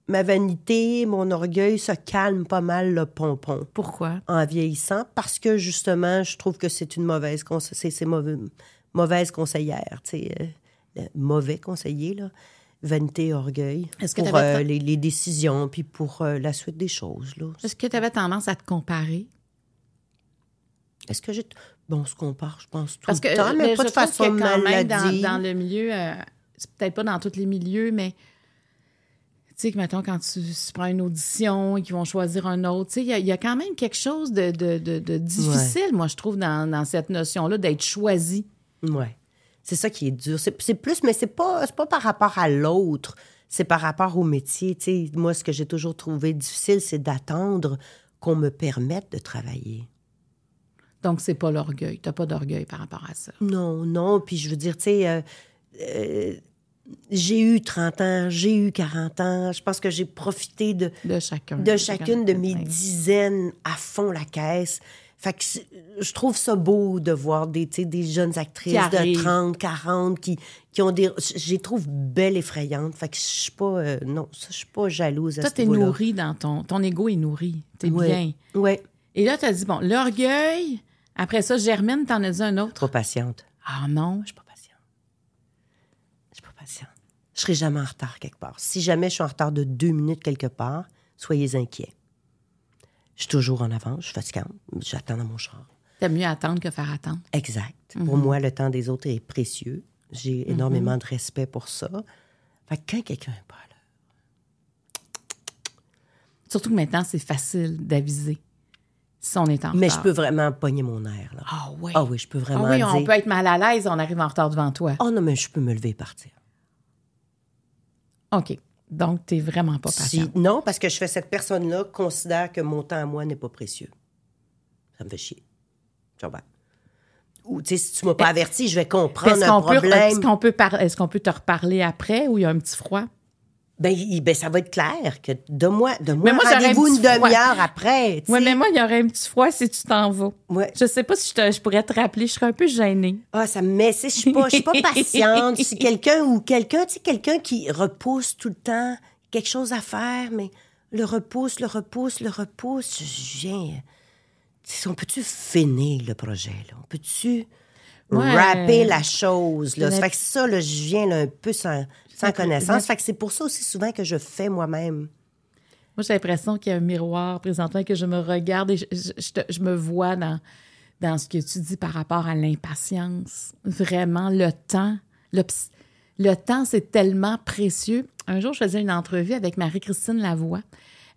ma vanité, mon orgueil se calme pas mal le pompon
Pourquoi?
en vieillissant parce que justement, je trouve que c'est une mauvaise c'est, c'est mauvais- mauvaise conseillère. tu sais, euh, mauvais conseiller, là. Vanité, orgueil.
Est-ce que
pour euh, les, les décisions, puis pour euh, la suite des choses. Là.
Est-ce que tu avais tendance à te comparer?
Est-ce que j'ai. Bon, on se compare, je pense, tout
Parce que
le temps, mais
mais
pas de façon
que quand même dans, dans le milieu, c'est peut-être pas dans tous les milieux, mais tu sais, que mettons, quand tu, tu prends une audition et qu'ils vont choisir un autre, tu sais, il y, a- il y a quand même quelque chose de, de- de- de difficile, moi, je trouve, dans, dans cette notion-là, d'être choisi.
Ouais. C'est ça qui est dur. C'est plus, mais c'est pas, c'est pas par rapport à l'autre. C'est par rapport au métier. Moi, ce que j'ai toujours trouvé difficile, c'est d'attendre qu'on me permette de travailler.
Donc, c'est pas l'orgueil. T'as pas d'orgueil par rapport à ça?
Non, non. Puis je veux dire, tu sais, euh, euh, j'ai eu 30 ans, j'ai eu 40 ans. Je pense que j'ai profité de,
De chacun.
de chacune de mes dizaines à fond la caisse. Fait que je trouve ça beau de voir des, des jeunes actrices de
arrivent.
30, 40 qui, qui ont des. Je les trouve belles, effrayantes. Fait que je suis pas. euh, non, je suis pas jalouse à
Toi,
ce
t'es
niveau-là.
nourri dans ton... Ton ego est nourri. T'es
Ouais.
bien.
Ouais.
Et là, t'as dit, bon, l'orgueil... Après ça, Germaine, t'en as dit un autre?
Trop patiente.
Ah non?
Je suis pas patiente. Je suis pas patiente. Je serai jamais en retard quelque part. Si jamais je suis en retard de deux minutes quelque part, soyez inquiets. Je suis toujours en avance, je suis fatigante, j'attends dans mon char.
T'aimes mieux attendre que faire attendre.
Exact. Pour moi, le temps des autres est précieux. J'ai énormément de respect pour ça. Fait que quand quelqu'un n'est pas là,
Surtout que maintenant, c'est facile d'aviser si on est en
mais je
retard.
peux vraiment pogner mon air. Là.
Ah oui.
Ah oui, je peux
Ah
vraiment
oui, on
dire.
peut être mal à l'aise, on arrive en retard devant toi.
Oh non, mais je peux me lever et partir.
OK. Donc, t'es vraiment pas
Si-
patient.
non, parce que je fais cette personne-là considère que mon temps à moi n'est pas précieux. Ça me fait chier. Je comprends. Ou, tu sais, si tu m'as pas averti, je vais comprendre
Est-ce
un
qu'on peut, est-ce
problème.
qu'on peut, par- est-ce qu'on peut te reparler après ou il y a un petit froid?
Ben, ben, ça va être clair que de moi, de moi,
moi, un
rendez-vous une demi-heure après.
Oui, mais moi, il y aurait un petit froid si tu t'en vas.
Ouais.
Je sais pas si je, te- je pourrais te rappeler. Je serais un peu gênée.
Ah, ça me met. Je suis pas, je suis pas patiente. Suis quelqu'un ou quelqu'un, tu sais, quelqu'un qui repousse tout le temps quelque chose à faire, mais le repousse, le repousse, le repousse. Je viens. tu sais, On peut-tu finir le projet, là? On peut-tu
Ouais.
rapper la chose, là?
La-
Ça fait que ça, là, je viens là, un peu sans, sans connaissance.
la-
Fait que c'est pour ça aussi souvent que je fais moi-même.
Moi, j'ai l'impression qu'il y a un miroir présentement que je me regarde et je, je- je te- je me vois dans, dans ce que tu dis par rapport à l'impatience. Vraiment, le temps. Le, ps- le temps, c'est tellement précieux. Un jour, je faisais une entrevue avec Marie-Christine Lavoie.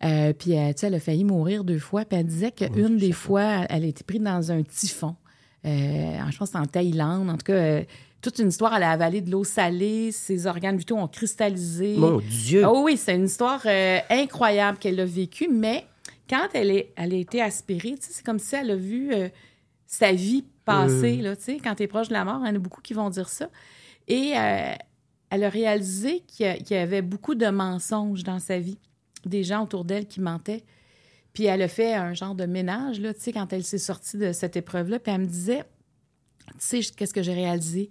Euh, puis, euh, tu sais, elle a failli mourir deux fois. Puis, elle disait qu'une des fois, elle a été prise dans un typhon. Euh, je pense en Thaïlande. En tout cas, euh, toute une histoire. Elle a avalé de l'eau salée. Ses organes vitaux ont cristallisé.
Mon Dieu!
Ah oui, c'est une histoire euh, incroyable qu'elle a vécue, mais quand elle, est, elle a été aspirée, c'est comme si elle a vu euh, sa vie passer, là, sais, quand tu es proche de la mort, il y en a beaucoup qui vont dire ça. Et euh, elle a réalisé qu'il y, y avait beaucoup de mensonges dans sa vie, des gens autour d'elle qui mentaient. Puis elle a fait un genre de ménage, là, tu sais, quand elle s'est sortie de cette épreuve-là, puis elle me disait, tu sais, qu'est-ce que j'ai réalisé?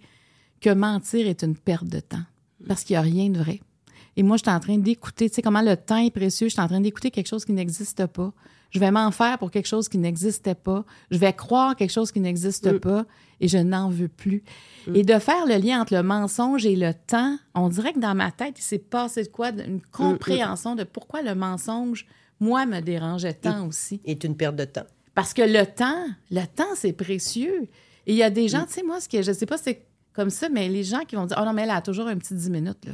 Que mentir est une perte de temps, parce qu'il n'y a rien de vrai. Et moi, je suis en train d'écouter, tu sais, comment le temps est précieux. Je suis en train d'écouter quelque chose qui n'existe pas. Je vais m'en faire pour quelque chose qui n'existait pas. Je vais croire quelque chose qui n'existe pas et je n'en veux plus. Et de faire le lien entre le mensonge et le temps, on dirait que dans ma tête, il s'est passé de quoi? Une compréhension de pourquoi le mensonge, moi, me dérangeait tant aussi.
est une perte de temps.
Parce que le temps, le temps, c'est précieux. Et il y a des gens, tu sais, moi, ce que je sais pas, c'est comme ça, mais les gens qui vont dire Oh non, mais elle a toujours un petit 10 minutes, là.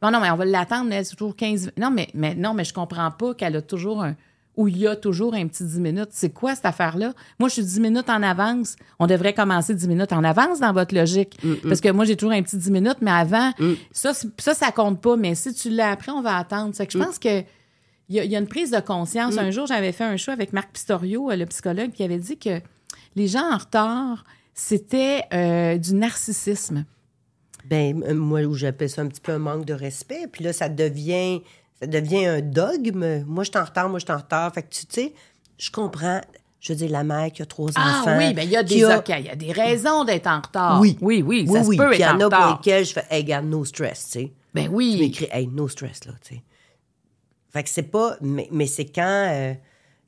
Bon, non, mais on va l'attendre, mais elle, c'est toujours 15 Non, mais, mais non, mais je comprends pas qu'elle a toujours un. où il y a toujours un petit 10 minutes. C'est quoi cette affaire-là? Moi, je suis 10 minutes en avance. On devrait commencer 10 minutes en avance dans votre logique. Parce que moi, j'ai toujours un petit 10 minutes, mais avant, ça, c'est- ça, ça compte pas. Mais si tu l'as après, on va attendre. C'est que je pense que il y, a, il y a une prise de conscience. Un jour, j'avais fait un show avec Marc Pistorio, euh, le psychologue, qui avait dit que les gens en retard, c'était euh, du narcissisme.
Ben, euh, moi, où j'appelle ça un petit peu un manque de respect. Puis là, ça devient, ça devient un dogme. Moi, je suis en retard, moi, je suis en retard. Fait que, tu sais, je comprends. Je veux dire, la mère qui a trois
Ah
enfants.
oui, ben il y a des
a-
ok, il y a des raisons d'être en retard.
Oui.
oui, oui,
Oui,
ça se
oui.
peut
Puis il y
être en
en a pour
retard.
lesquels je fais, hey, regarde, no stress, tu sais.
Ben
Tu
oui.
m'écris, hey, no stress, là, tu sais. Fait que c'est pas. Mais, mais c'est quand. euh,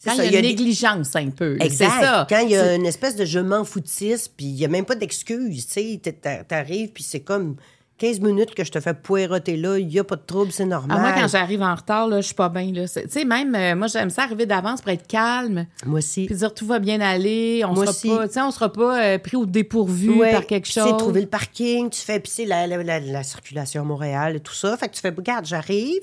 Quand
ça,
il y a une négligence un peu.
Exact.
Ça.
Quand il y a une espèce de je m'en foutisse, puis il n'y a même pas d'excuse, tu sais, t'a- t'a- t'arrives, puis c'est comme 15 minutes que je te fais poireauter là, il n'y a pas de trouble, c'est normal.
Ah, moi, quand j'arrive en retard, là, je suis pas bien. Tu sais, même, euh, moi, j'aime ça arriver d'avance pour être calme,
Moi aussi.
puis dire tout va bien aller, on
Moi
sera
aussi.
pas, on sera pas euh, pris au dépourvu
Ouais,
par quelque
tu sais,
chose.
trouver le parking, tu fais, puis c'est la, la, la- la circulation à Montréal et tout ça. Fait que tu fais, regarde, j'arrive,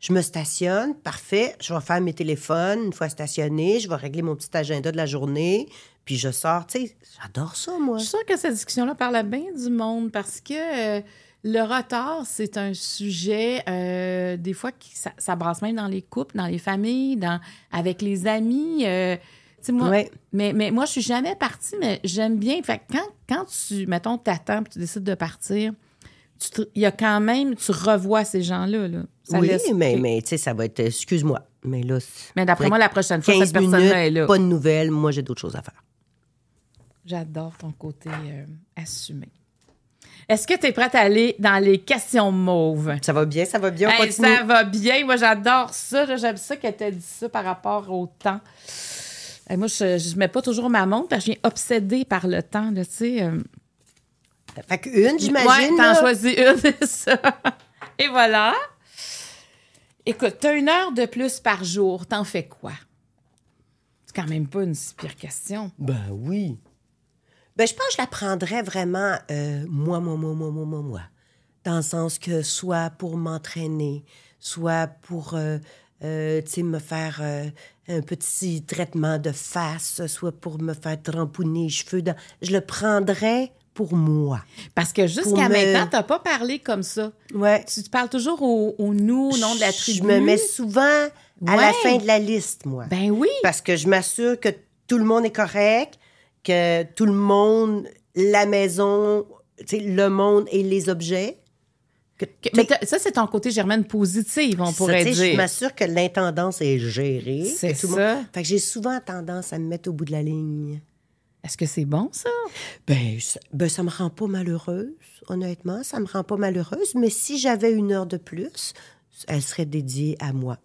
je me stationne, parfait, je vais faire mes téléphones une fois stationné, je vais régler mon petit agenda de la journée, puis je sors, tu sais, j'adore ça, moi.
Je suis sûre que cette discussion-là parle bien du monde parce que euh, le retard, c'est un sujet, euh, des fois, qui, ça, ça brasse même dans les couples, dans les familles, dans, avec les amis. euh, tu sais, moi,
Ouais.
mais, mais moi, je suis jamais partie, mais j'aime bien. Fait que quand, quand tu, mettons, t'attends puis tu décides de partir, il y a quand même, tu revois ces gens-là. Là. Ça
oui,
laisse-
mais, mais tu sais, ça va être, excuse-moi, mais là, c'est-
Mais d'après moi, la prochaine fois,
15
cette personne-là est là.
pas de nouvelles, moi, j'ai d'autres choses à faire.
J'adore ton côté euh, assumé. Est-ce que tu es prête à aller dans les questions mauves?
Ça va bien, ça va bien, on
Hey,
continue.
ça va bien. Moi, j'adore ça. J'aime ça qu'elle t'a dit ça par rapport au temps. Hey, moi, je ne mets pas toujours ma montre parce que je viens obsédée par le temps. Là, tu sais, euh.
Fait qu'une,
Ouais,
j'imagine.
t'en
là.
choisis une, c'est ça. Et voilà. Écoute, t'as une heure de plus par jour. T'en fais quoi? C'est quand même pas une si pire question.
Ben oui. Ben, je pense que je la prendrais vraiment euh, moi, moi, moi, moi, moi, moi, moi. Dans le sens que soit pour m'entraîner, soit pour, euh, euh, me faire euh, un petit traitement de face, soit pour me faire tramponner les cheveux. Dans... Je le prendrais pour moi.
Parce que jusqu'à
me-
maintenant, t'as pas parlé comme ça.
Ouais.
Tu te parles toujours au, au nous, au nom de la tribu.
Je me mets souvent à la fin de la liste, moi.
Ben oui.
Parce que je m'assure que tout le monde est correct, que tout le monde, la maison, tu le monde et les objets. Que,
mais ça, c'est ton côté germaine positive, on
ça,
pourrait
tu sais, Je
dire.
m'assure que l'intendance est gérée.
C'est ça.
monde- Fait que j'ai souvent tendance à me mettre au bout de la ligne.
Est-ce que c'est bon, ça?
Ben ça, ben, ça me rend pas malheureuse, honnêtement. Ça me rend pas malheureuse. Mais si j'avais une heure de plus, elle serait dédiée à moi.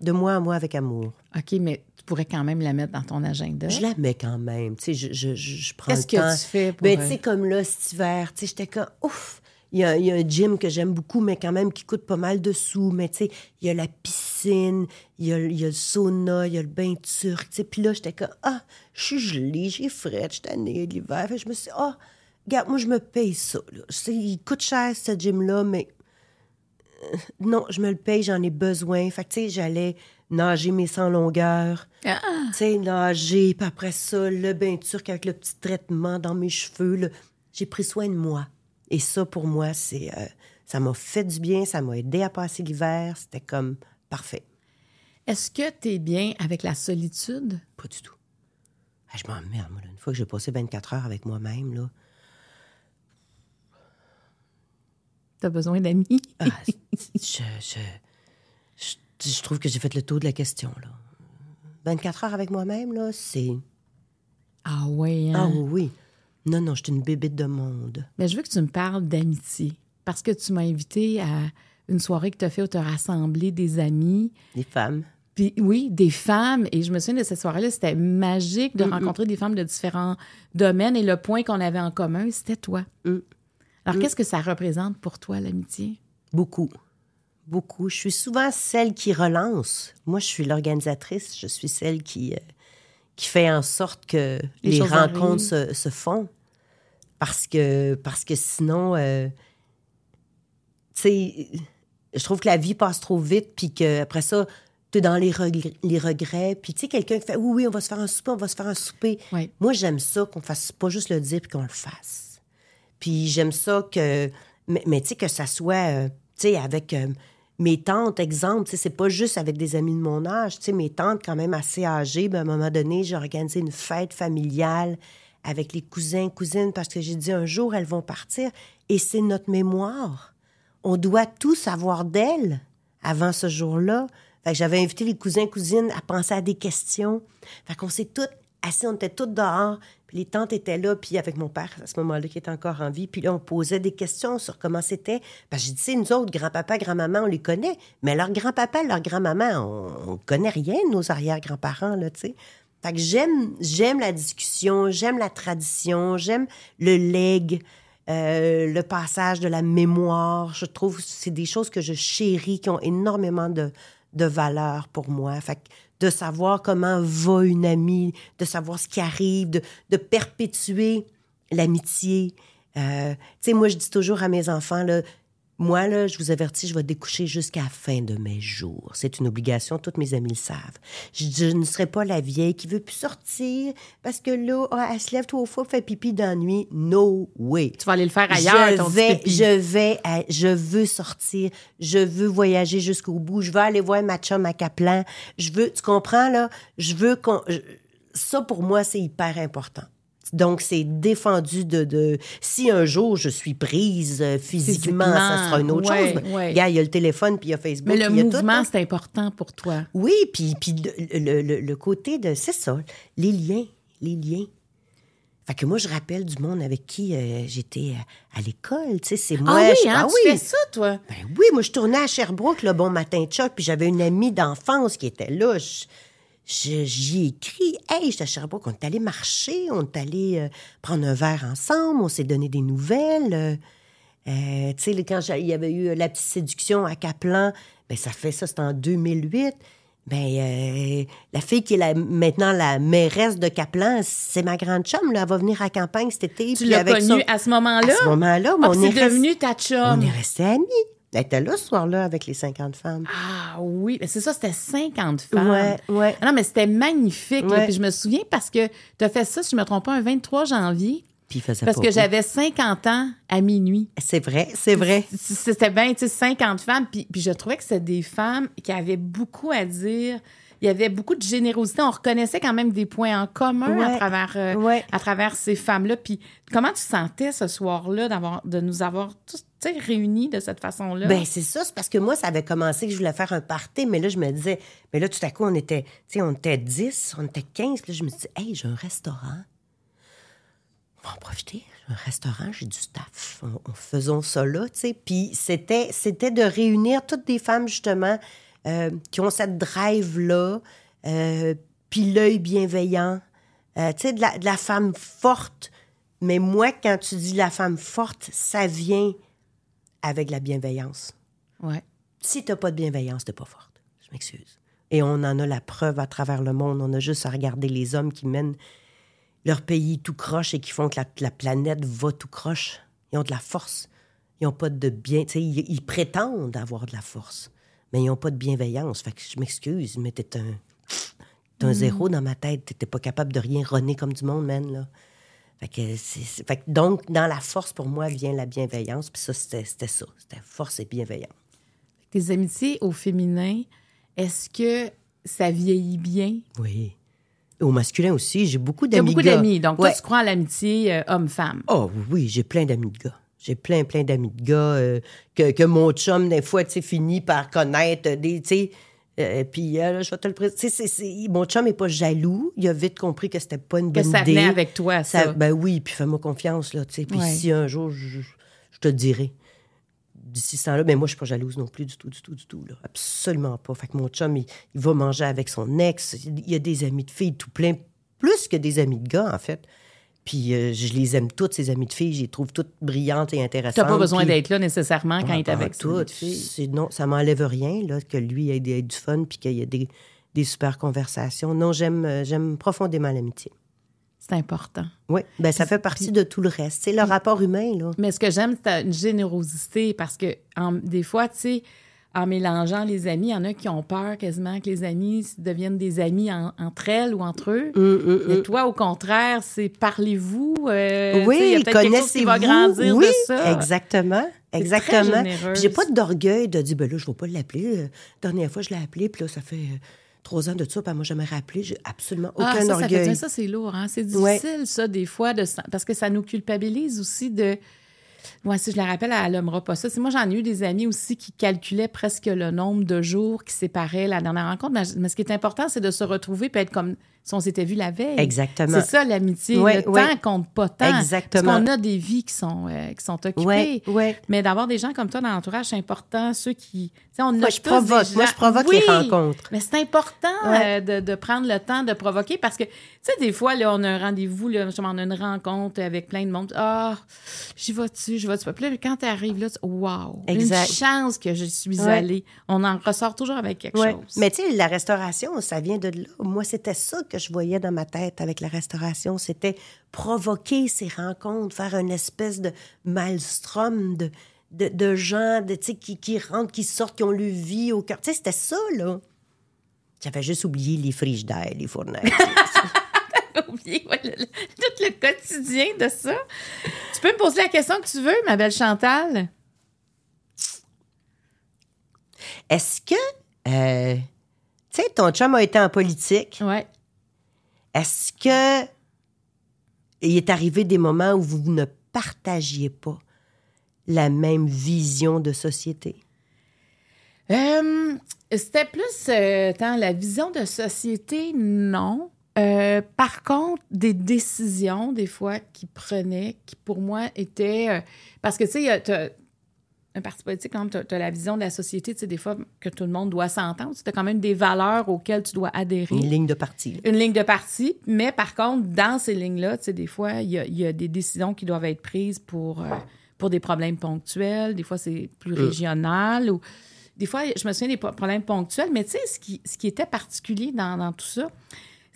De moi à moi avec amour.
OK, mais tu pourrais quand même la mettre dans ton agenda?
Je la mets quand même. Tu sais, je, je, je, je prends
Qu'est-ce que
temps.
tu fais pour,
Ben,
euh,
tu sais, comme là, cet hiver, tu sais, j'étais comme, ouf! Il y, a, il y a un gym que j'aime beaucoup, mais quand même qui coûte pas mal de sous. Mais tu sais, il y a la piscine, il y a, il y a le sauna, il y a le bain turc. Tu sais, puis là, j'étais comme, ah, je suis gelée, j'ai frais, je suis tannée de l'hiver. Je me suis dit, ah, regarde, moi, je me paye ça. Là. Il coûte cher, ce gym-là, mais euh, non, je me le paye, j'en ai besoin. Fait que, tu sais, j'allais nager mes 100 longueurs.
Ah,
Tu sais, nager, puis après ça, le bain turc avec le petit traitement dans mes cheveux. J'ai pris soin de moi. Et ça, pour moi, c'est euh, ça m'a fait du bien, ça m'a aidé à passer l'hiver. C'était comme parfait.
Est-ce que tu es bien avec la solitude?
Pas du tout. Ah, je m'emmerde, moi. là. Une fois que j'ai passé 24 heures avec moi-même, là.
Tu as besoin d'amis?
ah, je, je, je, je trouve que j'ai fait le tour de la question, là. 24 heures avec moi-même, là, c'est.
Ah oui,
Ah
hein?
oui, oui. Non, non, je suis une bébête de monde.
Mais je veux que tu me parles d'amitié. Parce que tu m'as invité à une soirée que tu as fait où tu as rassemblé des amis.
Les femmes.
Puis oui, des femmes. Et je me souviens de cette soirée-là, c'était magique de rencontrer des femmes de différents domaines. Et le point qu'on avait en commun, c'était toi.
Mm.
Alors, qu'est-ce que ça représente pour toi, l'amitié?
Beaucoup. Beaucoup. Je suis souvent celle qui relance. Moi, je suis l'organisatrice. Je suis celle qui, euh, qui fait en sorte que
Les
rencontres se, se font. Parce que, parce que sinon, euh, tu sais, je trouve que la vie passe trop vite, puis qu'après ça, t'es dans les, regr- les regrets. Puis, tu sais, quelqu'un qui fait Oui, oui, on va se faire un souper, on va se faire un souper.
Oui.
Moi, j'aime ça qu'on fasse pas juste le dire puis qu'on le fasse. Puis, j'aime ça que. Mais, mais tu sais, que ça soit, euh, tu sais, avec euh, mes tantes, exemple, c'est pas juste avec des amis de mon âge. Mes tantes, quand même assez âgées, ben, à un moment donné, j'ai organisé une fête familiale avec les cousins, cousines, parce que j'ai dit un jour, elles vont partir. Et c'est notre mémoire. On doit tout savoir d'elles avant ce jour-là. J'avais invité les cousins, cousines à penser à des questions. Fait qu'on s'est toutes assis, on était toutes dehors. Puis les tantes étaient là, puis avec mon père, à ce moment-là, qui était encore en vie. Puis là, on posait des questions sur comment c'était. Parce que j'ai dit, c'est nous autres, grand-papa, grand-maman, on les connaît. Mais leur grand-papa, leur grand-maman, on, on connaît rien de nos arrière-grands-parents, là, tu sais. Fait que j'aime, j'aime la discussion, j'aime la tradition, j'aime le leg, euh, le passage de la mémoire. Je trouve que c'est des choses que je chéris, qui ont énormément de, de valeur pour moi. Fait que de savoir comment va une amie, de savoir ce qui arrive, de, de perpétuer l'amitié. Euh, tu sais, moi, je dis toujours à mes enfants, là, moi, là, je vous avertis, je vais découcher jusqu'à la fin de mes jours. C'est une obligation, toutes mes amies le savent. Je, je ne serai pas la vieille qui veut plus sortir parce que là, ah, elle se lève trois fois, fait pipi nuit. No way.
Tu vas aller le faire ailleurs,
je
ton petit
vais,
pipi.
je vais, à- je veux sortir, je veux voyager jusqu'au bout, je veux aller voir ma chum à Caplan, je veux, tu comprends là, je veux qu'on, ça pour moi c'est hyper important. Donc c'est défendu de, de, si un jour je suis prise euh, physiquement, ça sera une autre
Ouais,
chose.
Ouais.
il y a le téléphone puis il y a Facebook,
Mais le
puis
mouvement,
hein.
c'est important pour toi.
Oui, puis, puis le, le- le- le côté de, c'est ça, les liens, les liens. Fait que moi, je rappelle du monde avec qui euh, j'étais à, à l'école, tu sais, c'est moi.
ah oui,
je-
hein,
ah
tu
oui.
fais ça, toi?
Ben oui, moi, je tournais à Sherbrooke le bon matin de choc, puis j'avais une amie d'enfance qui était là. Je- J'y ai écrit, hey, j'étais à Sherbrooke, on est allé marcher, on est allé euh, prendre un verre ensemble, on s'est donné des nouvelles. euh, euh, tu sais, quand il y avait eu euh, la petite séduction à Caplan, ben ça fait ça, c'était en 2008. Ben, euh, la fille qui est la- maintenant la mairesse de Caplan, c'est ma grande chum, là. Elle va venir à campagne cet été.
Tu l'as connue
son-
à ce moment-là?
À ce moment-là,
Ah,
on
c'est devenu ta
on
chum.
est restés amis. Elle était là ce soir-là avec les 50 femmes.
Ah oui, c'est ça, c'était 50 femmes.
Ouais, ouais.
Ah non, mais c'était magnifique. là. Puis je me souviens parce que tu as fait ça, si je me trompe pas, un 23 janvier.
Puis il faisait
Parce
pas
que j'avais 50 ans à minuit.
C'est vrai, c'est vrai.
C'était bien, tu sais, 50 femmes. Puis, puis je trouvais que c'était des femmes qui avaient beaucoup à dire. Il y avait beaucoup de générosité. On reconnaissait quand même des points en commun à travers, euh,
Ouais.
à travers ces femmes-là. Puis comment tu sentais ce soir-là d'avoir, de nous avoir tous tu sais, réunis de cette façon-là?
Ben c'est ça, c'est parce que moi, ça avait commencé que je voulais faire un party, mais là, je me disais, mais là, tout à coup, on était, tu on était 10, on était 15, puis là, je me dit, hey, j'ai un restaurant. On va en profiter. J'ai un restaurant, j'ai du staff. On, on- faisons ça là, tu sais. Puis c'était, c'était de réunir toutes des femmes, justement, euh, qui ont cette drive-là, euh, puis l'œil bienveillant, euh, tu sais, de la femme forte. Mais moi, quand tu dis la femme forte, ça vient avec la bienveillance.
Ouais.
Si t'as pas de bienveillance, t'es pas forte. Je m'excuse. Et on en a la preuve à travers le monde. On a juste à regarder les hommes qui mènent leur pays tout croche et qui font que la, la planète va tout croche. Ils ont de la force. Ils ont pas de bien. tu sais, Ils, ils prétendent avoir de la force, mais ils n'ont pas de bienveillance. Fait que je m'excuse, mais t'es un, t'es un zéro dans ma tête. T'étais pas capable de rien runner comme du monde, man. Là. Fait que c'est- c'est- fait que donc, dans la force, pour moi, vient la bienveillance. Puis ça, c'était c'était ça. C'était force et bienveillance.
Tes amitiés au féminin, est-ce que ça vieillit bien?
Oui. Au masculin aussi, j'ai beaucoup d'amis
beaucoup d'amis. Donc,
Ouais.
toi, tu crois à l'amitié euh, homme-femme.
Oh oui, j'ai plein d'amis de gars. J'ai plein, plein d'amis de gars euh, que, que mon chum, des fois, tu sais, finit par connaître des, tu sais, euh, puis euh, là, je vais te le présenter. C'est- c'est- Mon chum est pas jaloux. Il a vite compris que c'était pas une
Que
bonne
ça
idée.
venait avec toi, ça.
ben oui, puis fais-moi confiance, là, tu sais. Puis
Ouais.
si un jour, je, je te dirai. D'ici ce temps-là, mais moi, je suis pas jalouse non plus, du tout, du tout, du tout. Là. Absolument pas. Fait que mon chum, il, il va manger avec son ex. Il y a des amis de filles tout plein, plus que des amis de gars, en fait. Puis euh, je les aime toutes, ces amis de filles. Je les trouve toutes brillantes et intéressantes.
Tu n'as pas besoin
Puis-
d'être là nécessairement quand il est
ah,
avec
tout.
ses filles.
C'est- Non, ça m'enlève rien, là, que lui ait, ait du fun puis qu'il y ait des, des super conversations. Non, j'aime euh, j'aime profondément l'amitié.
C'est important.
Oui, ben ça fait partie de tout le reste. C'est le rapport humain, là.
Mais ce que j'aime, c'est ta- une générosité parce que en- des fois, tu sais, en mélangeant les amis. Il y en a qui ont peur quasiment que les amis deviennent des amis entre elles ou entre eux.
Hum, hum,
Mais
hum.
toi, au contraire, c'est parlez-vous. euh, sais, il y
Oui,
a peut-être quelque chose qui va
connaissez-vous.
grandir
oui,
de ça.
exactement. Exactement. J'ai pas d'orgueil de dire, ben là, je vais pas l'appeler. Euh, dernière fois, je l'ai appelé, puis là, ça fait euh, trois ans de ça, puis elle m'a jamais rappelé. J'ai absolument aucun
ah, ça, ça,
orgueil.
bien, ça, c'est lourd. Hein? C'est
Ouais.
difficile, ça, des fois, de, parce que ça nous culpabilise aussi de. Moi, si je la rappelle, elle n'aimera pas ça. C'est moi, j'en ai eu des amis aussi qui calculaient presque le nombre de jours qui séparaient la dernière rencontre. Mais- Mais ce qui est important, c'est de se retrouver et être comme si on s'était vu la veille.
Exactement.
C'est ça, l'amitié. Le temps compte pas tant.
Exactement.
Parce qu'on a des vies qui sont, euh, qui sont occupées.
Ouais.
Mais d'avoir des gens comme toi dans l'entourage, c'est important. Ceux qui. on
Moi,
a
je
tous des
provoque. Moi,
gens-
je provoque
Oui,
les rencontres.
Mais c'est important euh, de, de prendre le temps de provoquer parce que, tu sais, des fois, là, on a un rendez-vous, on a une rencontre avec plein de monde. Ah, j'y vas-tu, j'y vas-tu pas. Puis là, quand tu arrives là, tu wow,
Exact.
une chance que je suis allée. On en ressort toujours avec quelque chose.
Mais tu sais, la restauration, ça vient de là. Moi, c'était ça que je voyais dans ma tête avec la restauration. C'était provoquer ces rencontres, faire une espèce de maelstrom de, de, de gens de, qui, qui rentrent, qui sortent, qui ont le vie au cœur. Tu sais, c'était ça, là. J'avais juste oublié les frigidaires, les fournaires.
oublié ouais, le- le- tout le quotidien de ça. Tu peux me poser la question que tu veux, ma belle Chantal?
Est-ce que, euh, tu sais, ton chum a été en politique?
Ouais.
Est-ce que il est arrivé des moments où vous ne partagiez pas la même vision de société?
Euh, C'était plus euh, la vision de société, non. Euh, par contre, des décisions, des fois, qu'il prenait, qui pour moi étaient. euh, parce que, tu sais, un parti politique, quand tu as, la vision de la société, tu sais, des fois, que tout le monde doit s'entendre. Tu as quand même des valeurs auxquelles tu dois adhérer
Une ligne de parti.
une ligne de parti, mais par contre, dans ces lignes-là, tu sais, des fois, il y a, il y a des décisions qui doivent être prises pour, euh, pour des problèmes ponctuels. Des fois, c'est plus régional. Ou... Des fois, je me souviens des problèmes ponctuels, mais tu sais, ce qui, ce qui était particulier dans, dans tout ça,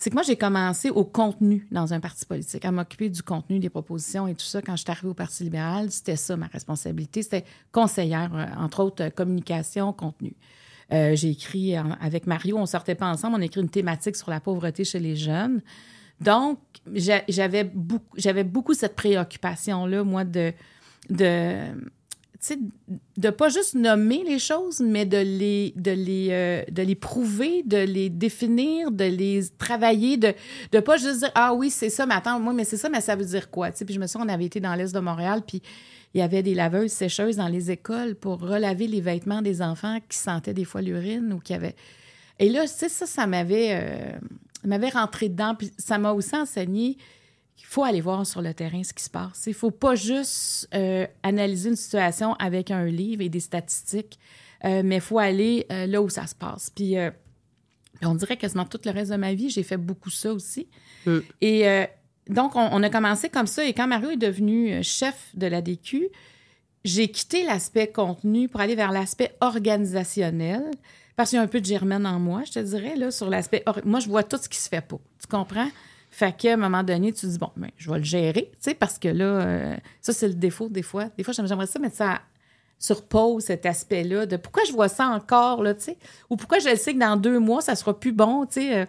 c'est que moi, j'ai commencé au contenu dans un parti politique, à m'occuper du contenu, des propositions et tout ça. Quand je suis arrivée au Parti libéral, c'était ça ma responsabilité. C'était conseillère, euh, entre autres, euh, communication, contenu. Euh, j'ai écrit avec Mario, on sortait pas ensemble, on a écrit une thématique sur la pauvreté chez les jeunes. Donc, j'a- j'avais beaucoup, beaucoup cette préoccupation-là, moi, de, de pas juste nommer les choses, mais de les, de les, euh, prouver, de les définir, de les travailler, de de pas juste dire ah oui c'est ça, mais attends moi mais c'est ça, mais ça veut dire quoi? Puis je me souviens on avait été dans l'est de Montréal, puis il y avait des laveuses sécheuses dans les écoles pour relaver les vêtements des enfants qui sentaient des fois l'urine ou qui avaient et là, tu sais, ça, ça m'avait, euh, m'avait rentré dedans. Puis ça m'a aussi enseigné qu'il faut aller voir sur le terrain ce qui se passe. Il ne faut pas juste euh, analyser une situation avec un livre et des statistiques, euh, mais il faut aller euh, là où ça se passe. Puis, on dirait quasiment tout le reste de ma vie, j'ai fait beaucoup ça aussi.
Mm.
Et donc, on, on a commencé comme ça. Et quand Mario est devenu chef de la DQ, j'ai quitté l'aspect contenu pour aller vers l'aspect organisationnel. Parce qu'il y a un peu de germaine en moi, je te dirais, là, sur l'aspect. or- Moi, je vois tout ce qui se fait pas. Tu comprends? Fait qu'à un moment donné, tu dis, bon, ben, je vais le gérer, tu sais, parce que là, euh, ça, c'est le défaut, des fois. Des fois, j'aimerais ça mettre ça sur pause, cet aspect-là, de pourquoi je vois ça encore, là, tu sais, ou pourquoi je sais que dans deux mois, ça sera plus bon, tu sais. euh.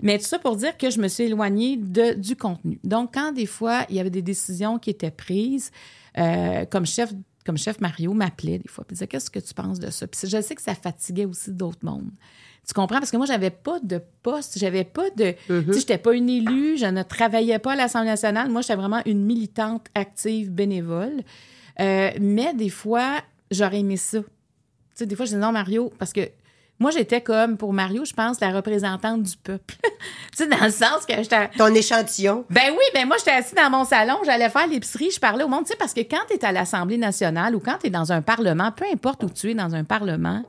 Mais tout ça pour dire que je me suis éloignée de, du contenu. Donc, quand des fois, il y avait des décisions qui étaient prises, euh, comme chef comme chef Mario m'appelait des fois, puis disait qu'est-ce que tu penses de ça? Puis je sais que ça fatiguait aussi d'autres mondes. Tu comprends? Parce que moi j'avais pas de poste, j'avais pas de, tu sais, j'étais pas une élue, je ne travaillais pas à l'Assemblée nationale. Moi j'étais vraiment une militante active bénévole. Euh, mais des fois j'aurais aimé ça. Tu sais, des fois je disais non Mario parce que moi, j'étais comme, pour Mario, je pense, la représentante du peuple. tu sais, dans le sens que j'étais.
Ton échantillon.
Ben oui, ben moi, j'étais assise dans mon salon, j'allais faire l'épicerie, je parlais au monde. Tu sais, parce que quand tu es à l'Assemblée nationale ou quand tu es dans un parlement, peu importe où tu es dans un parlement,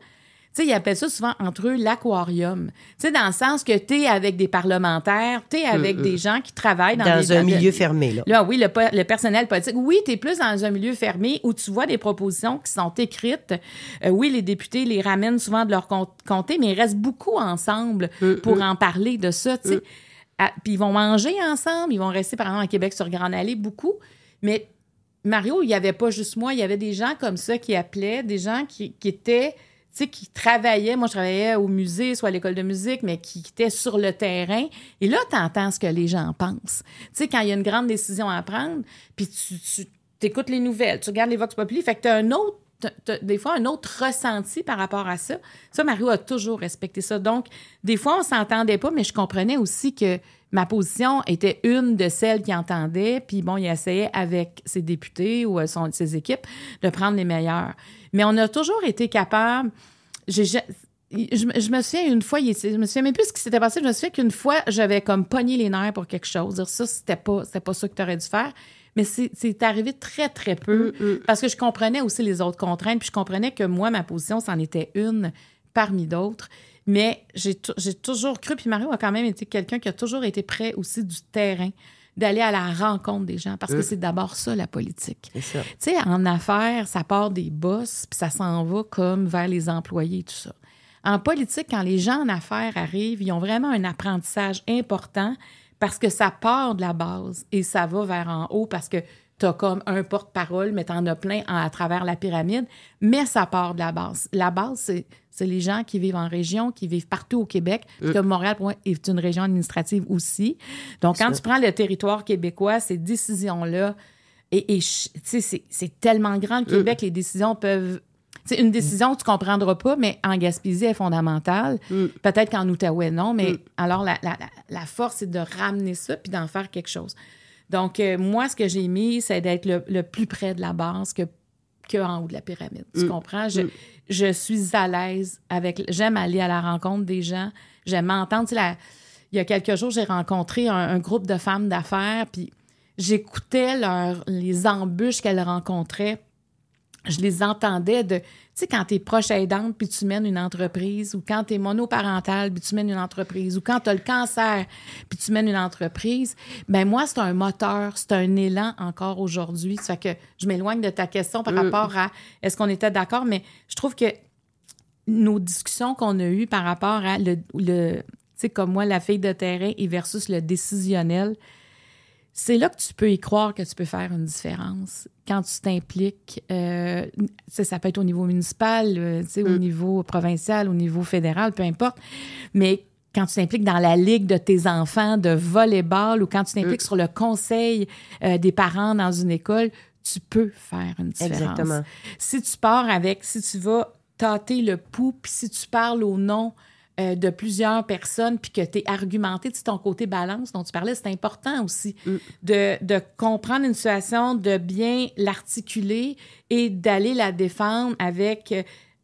sais, ils appellent ça souvent entre eux l'aquarium. Tu sais, dans le sens que tu es avec des parlementaires, tu es avec des gens qui travaillent dans,
Dans
des-
un milieu fermé, là.
Là, oui, le, personnel politique. Oui, tu es plus dans un milieu fermé où tu vois des propositions qui sont écrites. Euh, oui, les députés les ramènent souvent de leur com- comté, mais ils restent beaucoup ensemble pour en parler de ça, tu sais. Ah, Puis ils vont manger ensemble, ils vont rester, par exemple, à Québec sur Grande Allée, beaucoup. Mais Mario, il n'y avait pas juste moi, il y avait des gens comme ça qui appelaient, des gens qui, qui étaient, sais, qui travaillaient. Moi, je travaillais au musée, soit à l'école de musique, mais qui, étaient sur le terrain. Et là, tu entends ce que les gens pensent. Tu sais, quand il y a une grande décision à prendre, puis tu, tu écoutes les nouvelles, tu regardes les Vox Populi, fait que tu as un autre des fois un autre ressenti par rapport à ça. Ça, Mario a toujours respecté ça. Donc, des fois, on s'entendait pas, mais je comprenais aussi que ma position était une de celles qui entendait. Puis bon, il essayait avec ses députés ou euh, son, ses équipes de prendre les meilleurs. Mais on a toujours été capable. je, je, me souviens une fois, je me souviens même plus ce qui s'était passé. Je me souviens qu'une fois, j'avais comme pogné les nerfs pour quelque chose. Dire ça, c'était pas, c'était pas ça que tu aurais dû faire. Mais c'est arrivé très, très peu mm, mm. parce que je comprenais aussi les autres contraintes. Puis je comprenais que moi, ma position, c'en était une parmi d'autres. Mais j'ai toujours cru, puis Mario a quand même été quelqu'un qui a toujours été prêt aussi du terrain d'aller à la rencontre des gens, parce que mm. c'est d'abord ça, la politique. Tu sais, en affaires, ça part des boss, puis ça s'en va comme vers les employés et tout ça. En politique, quand les gens en affaires arrivent, ils ont vraiment un apprentissage important parce que ça part de la base et ça va vers en haut parce que tu as comme un porte-parole, mais tu en as plein à travers la pyramide, mais ça part de la base. La base, c'est les gens qui vivent en région, qui vivent partout au Québec. Euh. Comme Montréal, pour moi, est une région administrative aussi. Donc, quand tu prends le territoire québécois, ces décisions-là, et, et c'est tellement grand le euh. Québec, les décisions peuvent c'est une décision que tu comprendras pas, mais en Gaspésie, est fondamentale. Mm. Peut-être qu'en Outaouais, non, mais mm. alors la, la, force, c'est de ramener ça puis d'en faire quelque chose. Donc, euh, moi, ce que j'ai mis, c'est d'être le, plus près de la base que, que en haut de la pyramide. Tu mm. comprends? Je, je suis à l'aise avec. J'aime aller à la rencontre des gens. J'aime m'entendre. Tu sais, il y a quelques jours, j'ai rencontré un, groupe de femmes d'affaires, puis j'écoutais les embûches qu'elles rencontraient je les entendais de, tu sais, quand tu es proche aidante puis tu mènes une entreprise, ou quand tu es monoparental puis tu mènes une entreprise, ou quand tu as le cancer puis tu mènes une entreprise, ben moi, c'est un moteur, c'est un élan encore aujourd'hui. Ça fait que je m'éloigne de ta question par mm. rapport à est-ce qu'on était d'accord, mais je trouve que nos discussions qu'on a eues par rapport à le, le tu sais, comme moi, la fille de terrain et versus le décisionnel, c'est là que tu peux y croire que tu peux faire une différence. Quand tu t'impliques, euh, ça peut être au niveau municipal, euh, au mm. niveau provincial, au niveau fédéral, peu importe. Mais quand tu t'impliques dans la ligue de tes enfants de volleyball ou quand tu t'impliques mm. sur le conseil euh, des parents dans une école, tu peux faire une différence. Exactement. Si tu pars avec, si tu vas tâter le pouls, puis si tu parles au nom euh, de plusieurs personnes, puis que tu es argumenté, tu ton côté balance dont tu parlais, c'est important aussi mm. de, de, comprendre une situation, de bien l'articuler et d'aller la défendre avec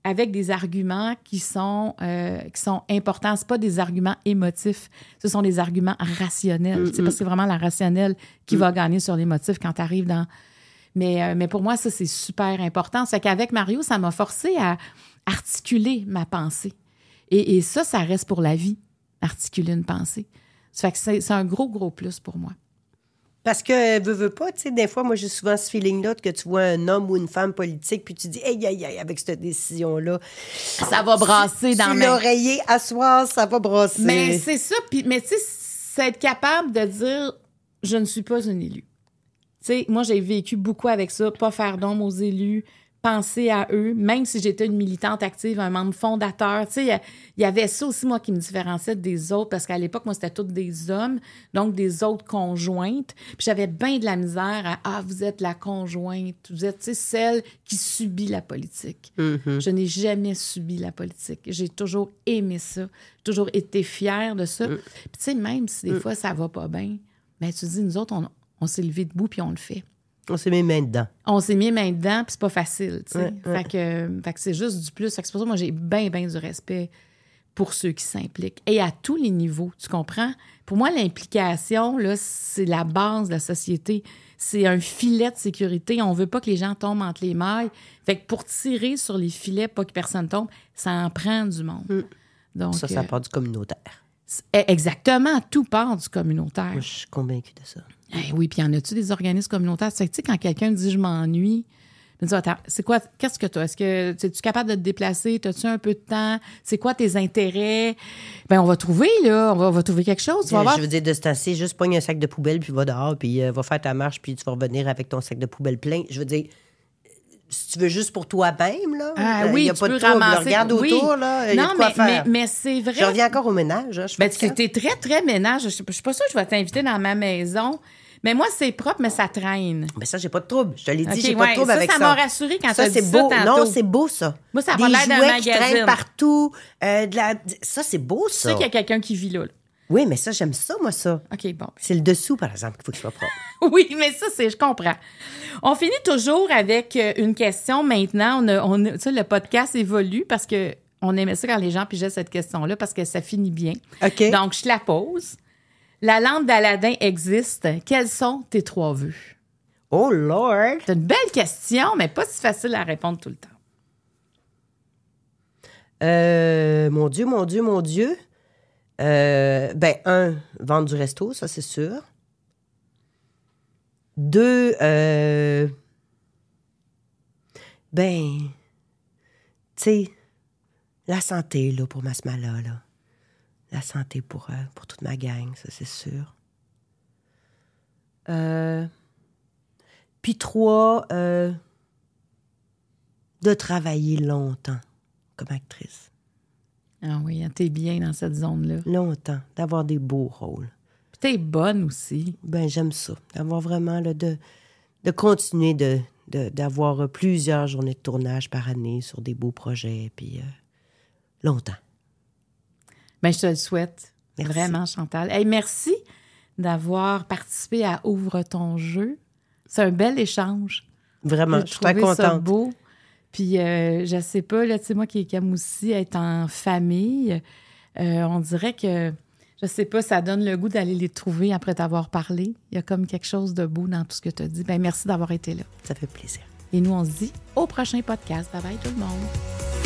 avec des arguments qui sont, euh, qui sont importants. Ce pas des arguments émotifs, ce sont des arguments rationnels. Mm, c'est parce que c'est vraiment la rationnelle qui mm. va gagner sur l'émotif quand tu arrives dans... Mais, euh, mais pour moi, ça, c'est super important. C'est qu'avec Mario, ça m'a forcé à articuler ma pensée. Et, ça, ça reste pour la vie, articuler une pensée. Ça fait que c'est un gros, gros plus pour moi.
Parce que, veux, veux pas, tu sais, des fois, moi, j'ai souvent ce feeling-là que tu vois un homme ou une femme politique, puis tu dis, aïe, aïe, aïe, avec cette décision-là.
Ça va brasser dans
mes... l'oreiller à soir, ça va brasser.
Mais c'est ça, puis, mais tu sais, c'est être capable de dire, je ne suis pas un élu. Tu sais, moi, j'ai vécu beaucoup avec ça, pas faire d'ombre aux élus, penser à eux, même si j'étais une militante active, un membre fondateur. Tu sais, il y avait ça aussi, moi, qui me différenciait des autres, parce qu'à l'époque, moi, c'était toutes des hommes, donc des autres conjointes. Puis j'avais bien de la misère à Ah, vous êtes la conjointe, vous êtes, tu sais, celle qui subit la politique. Mm-hmm. Je n'ai jamais subi la politique. J'ai toujours aimé ça, toujours été fière de ça. Mm. Puis, tu sais, même si des mm. fois, ça va pas bien, mais ben, tu dis, nous autres, on, on s'est levé debout puis on le fait.
On s'est mis main dedans.
On s'est mis main dedans, puis c'est pas facile, tu sais. Fait que, c'est juste du plus. Fait que c'est pour ça que moi, j'ai bien, bien du respect pour ceux qui s'impliquent. Et à tous les niveaux, tu comprends? Pour moi, l'implication, là, c'est la base de la société. C'est un filet de sécurité. On veut pas que les gens tombent entre les mailles. Fait que pour tirer sur les filets, pas que personne tombe, ça en prend du monde. Mm.
Donc, ça, ça euh, part du communautaire.
Eh, exactement, tout part du communautaire.
Moi, je suis convaincue de ça.
Eh oui, puis y en a-tu des organismes communautaires? Tu sais, quand quelqu'un dit je m'ennuie, c'est quoi, qu'est-ce que tu as? Est-ce que es tu capable de te déplacer? As-tu un peu de temps? C'est quoi tes intérêts? Ben, on va trouver, là. On va, trouver quelque chose.
Euh, je veux dire, de se tasser, juste pogne un sac de poubelle, puis va dehors, puis euh, va faire ta marche, puis tu vas revenir avec ton sac de poubelle plein. Je veux dire, si tu veux juste pour toi-même, là,
Ah
il
oui,
n'y a pas de trouble.
ramasser-
Regarde
oui.
autour, là, il y a
non,
de quoi
mais,
faire.
mais, mais c'est vrai.
Je reviens encore au ménage. hein, je
Ben, tu es très, très ménage. Je ne suis pas sûre que je vais t'inviter dans ma maison. Mais moi, c'est propre, mais ça traîne.
Mais ça, j'ai pas de trouble. Je te l'ai dit,
Ok,
j'ai pas
ouais,
de trouble
ça,
avec
ça
ça.
m'a rassurée quand tu
Ça, c'est
ça
beau. Non, c'est beau, ça.
Moi, ça a pas l'air d'un
jouets qui traînent partout. euh, de la... Ça, c'est beau,
Tu sais
ça.
qu'il y a quelqu'un qui vit là. là.
Oui, mais ça, j'aime ça, moi, ça.
OK, bon.
C'est le dessous, par exemple, qu'il faut qu'il soit propre.
Oui, mais ça, c'est, je comprends. On finit toujours avec euh, une question. Maintenant, on a, on le podcast évolue parce que on aimait ça quand les gens pigeaient cette question-là parce que ça finit bien.
OK.
Donc, je la pose. La lampe d'Aladin existe. Quels sont tes trois vœux?
Oh, Lord!
C'est une belle question, mais pas si facile à répondre tout le temps.
Euh, mon Dieu, mon Dieu, mon Dieu. Euh, ben, un, vendre du resto, ça, c'est sûr. Deux, euh, ben, tu sais, la santé, là, pour ma smala, là. La santé pour, euh, pour toute ma gang, ça, c'est sûr. Euh, puis trois, euh, de travailler longtemps comme actrice.
Ah oui, hein, t'es bien dans cette zone-là.
Longtemps, d'avoir des beaux rôles.
Puis t'es bonne aussi.
Ben, j'aime ça. D'avoir vraiment, là, de, de continuer de, de- d'avoir plusieurs journées de tournage par année sur des beaux projets, puis euh, longtemps.
Ben, je te le souhaite.
Merci.
Vraiment, Chantal. Hey, merci d'avoir participé à Ouvre ton jeu. C'est un bel échange.
Vraiment, je suis très contente.
beau. Puis, euh, je sais pas, là, tu sais, moi qui, aime aussi être en famille, euh, on dirait que, je sais pas, ça donne le goût d'aller les trouver après t'avoir parlé. Il y a comme quelque chose de beau dans tout ce que tu as dit. Ben, merci d'avoir été là.
Ça fait plaisir.
Et nous, on se dit au prochain podcast. Bye bye tout le monde.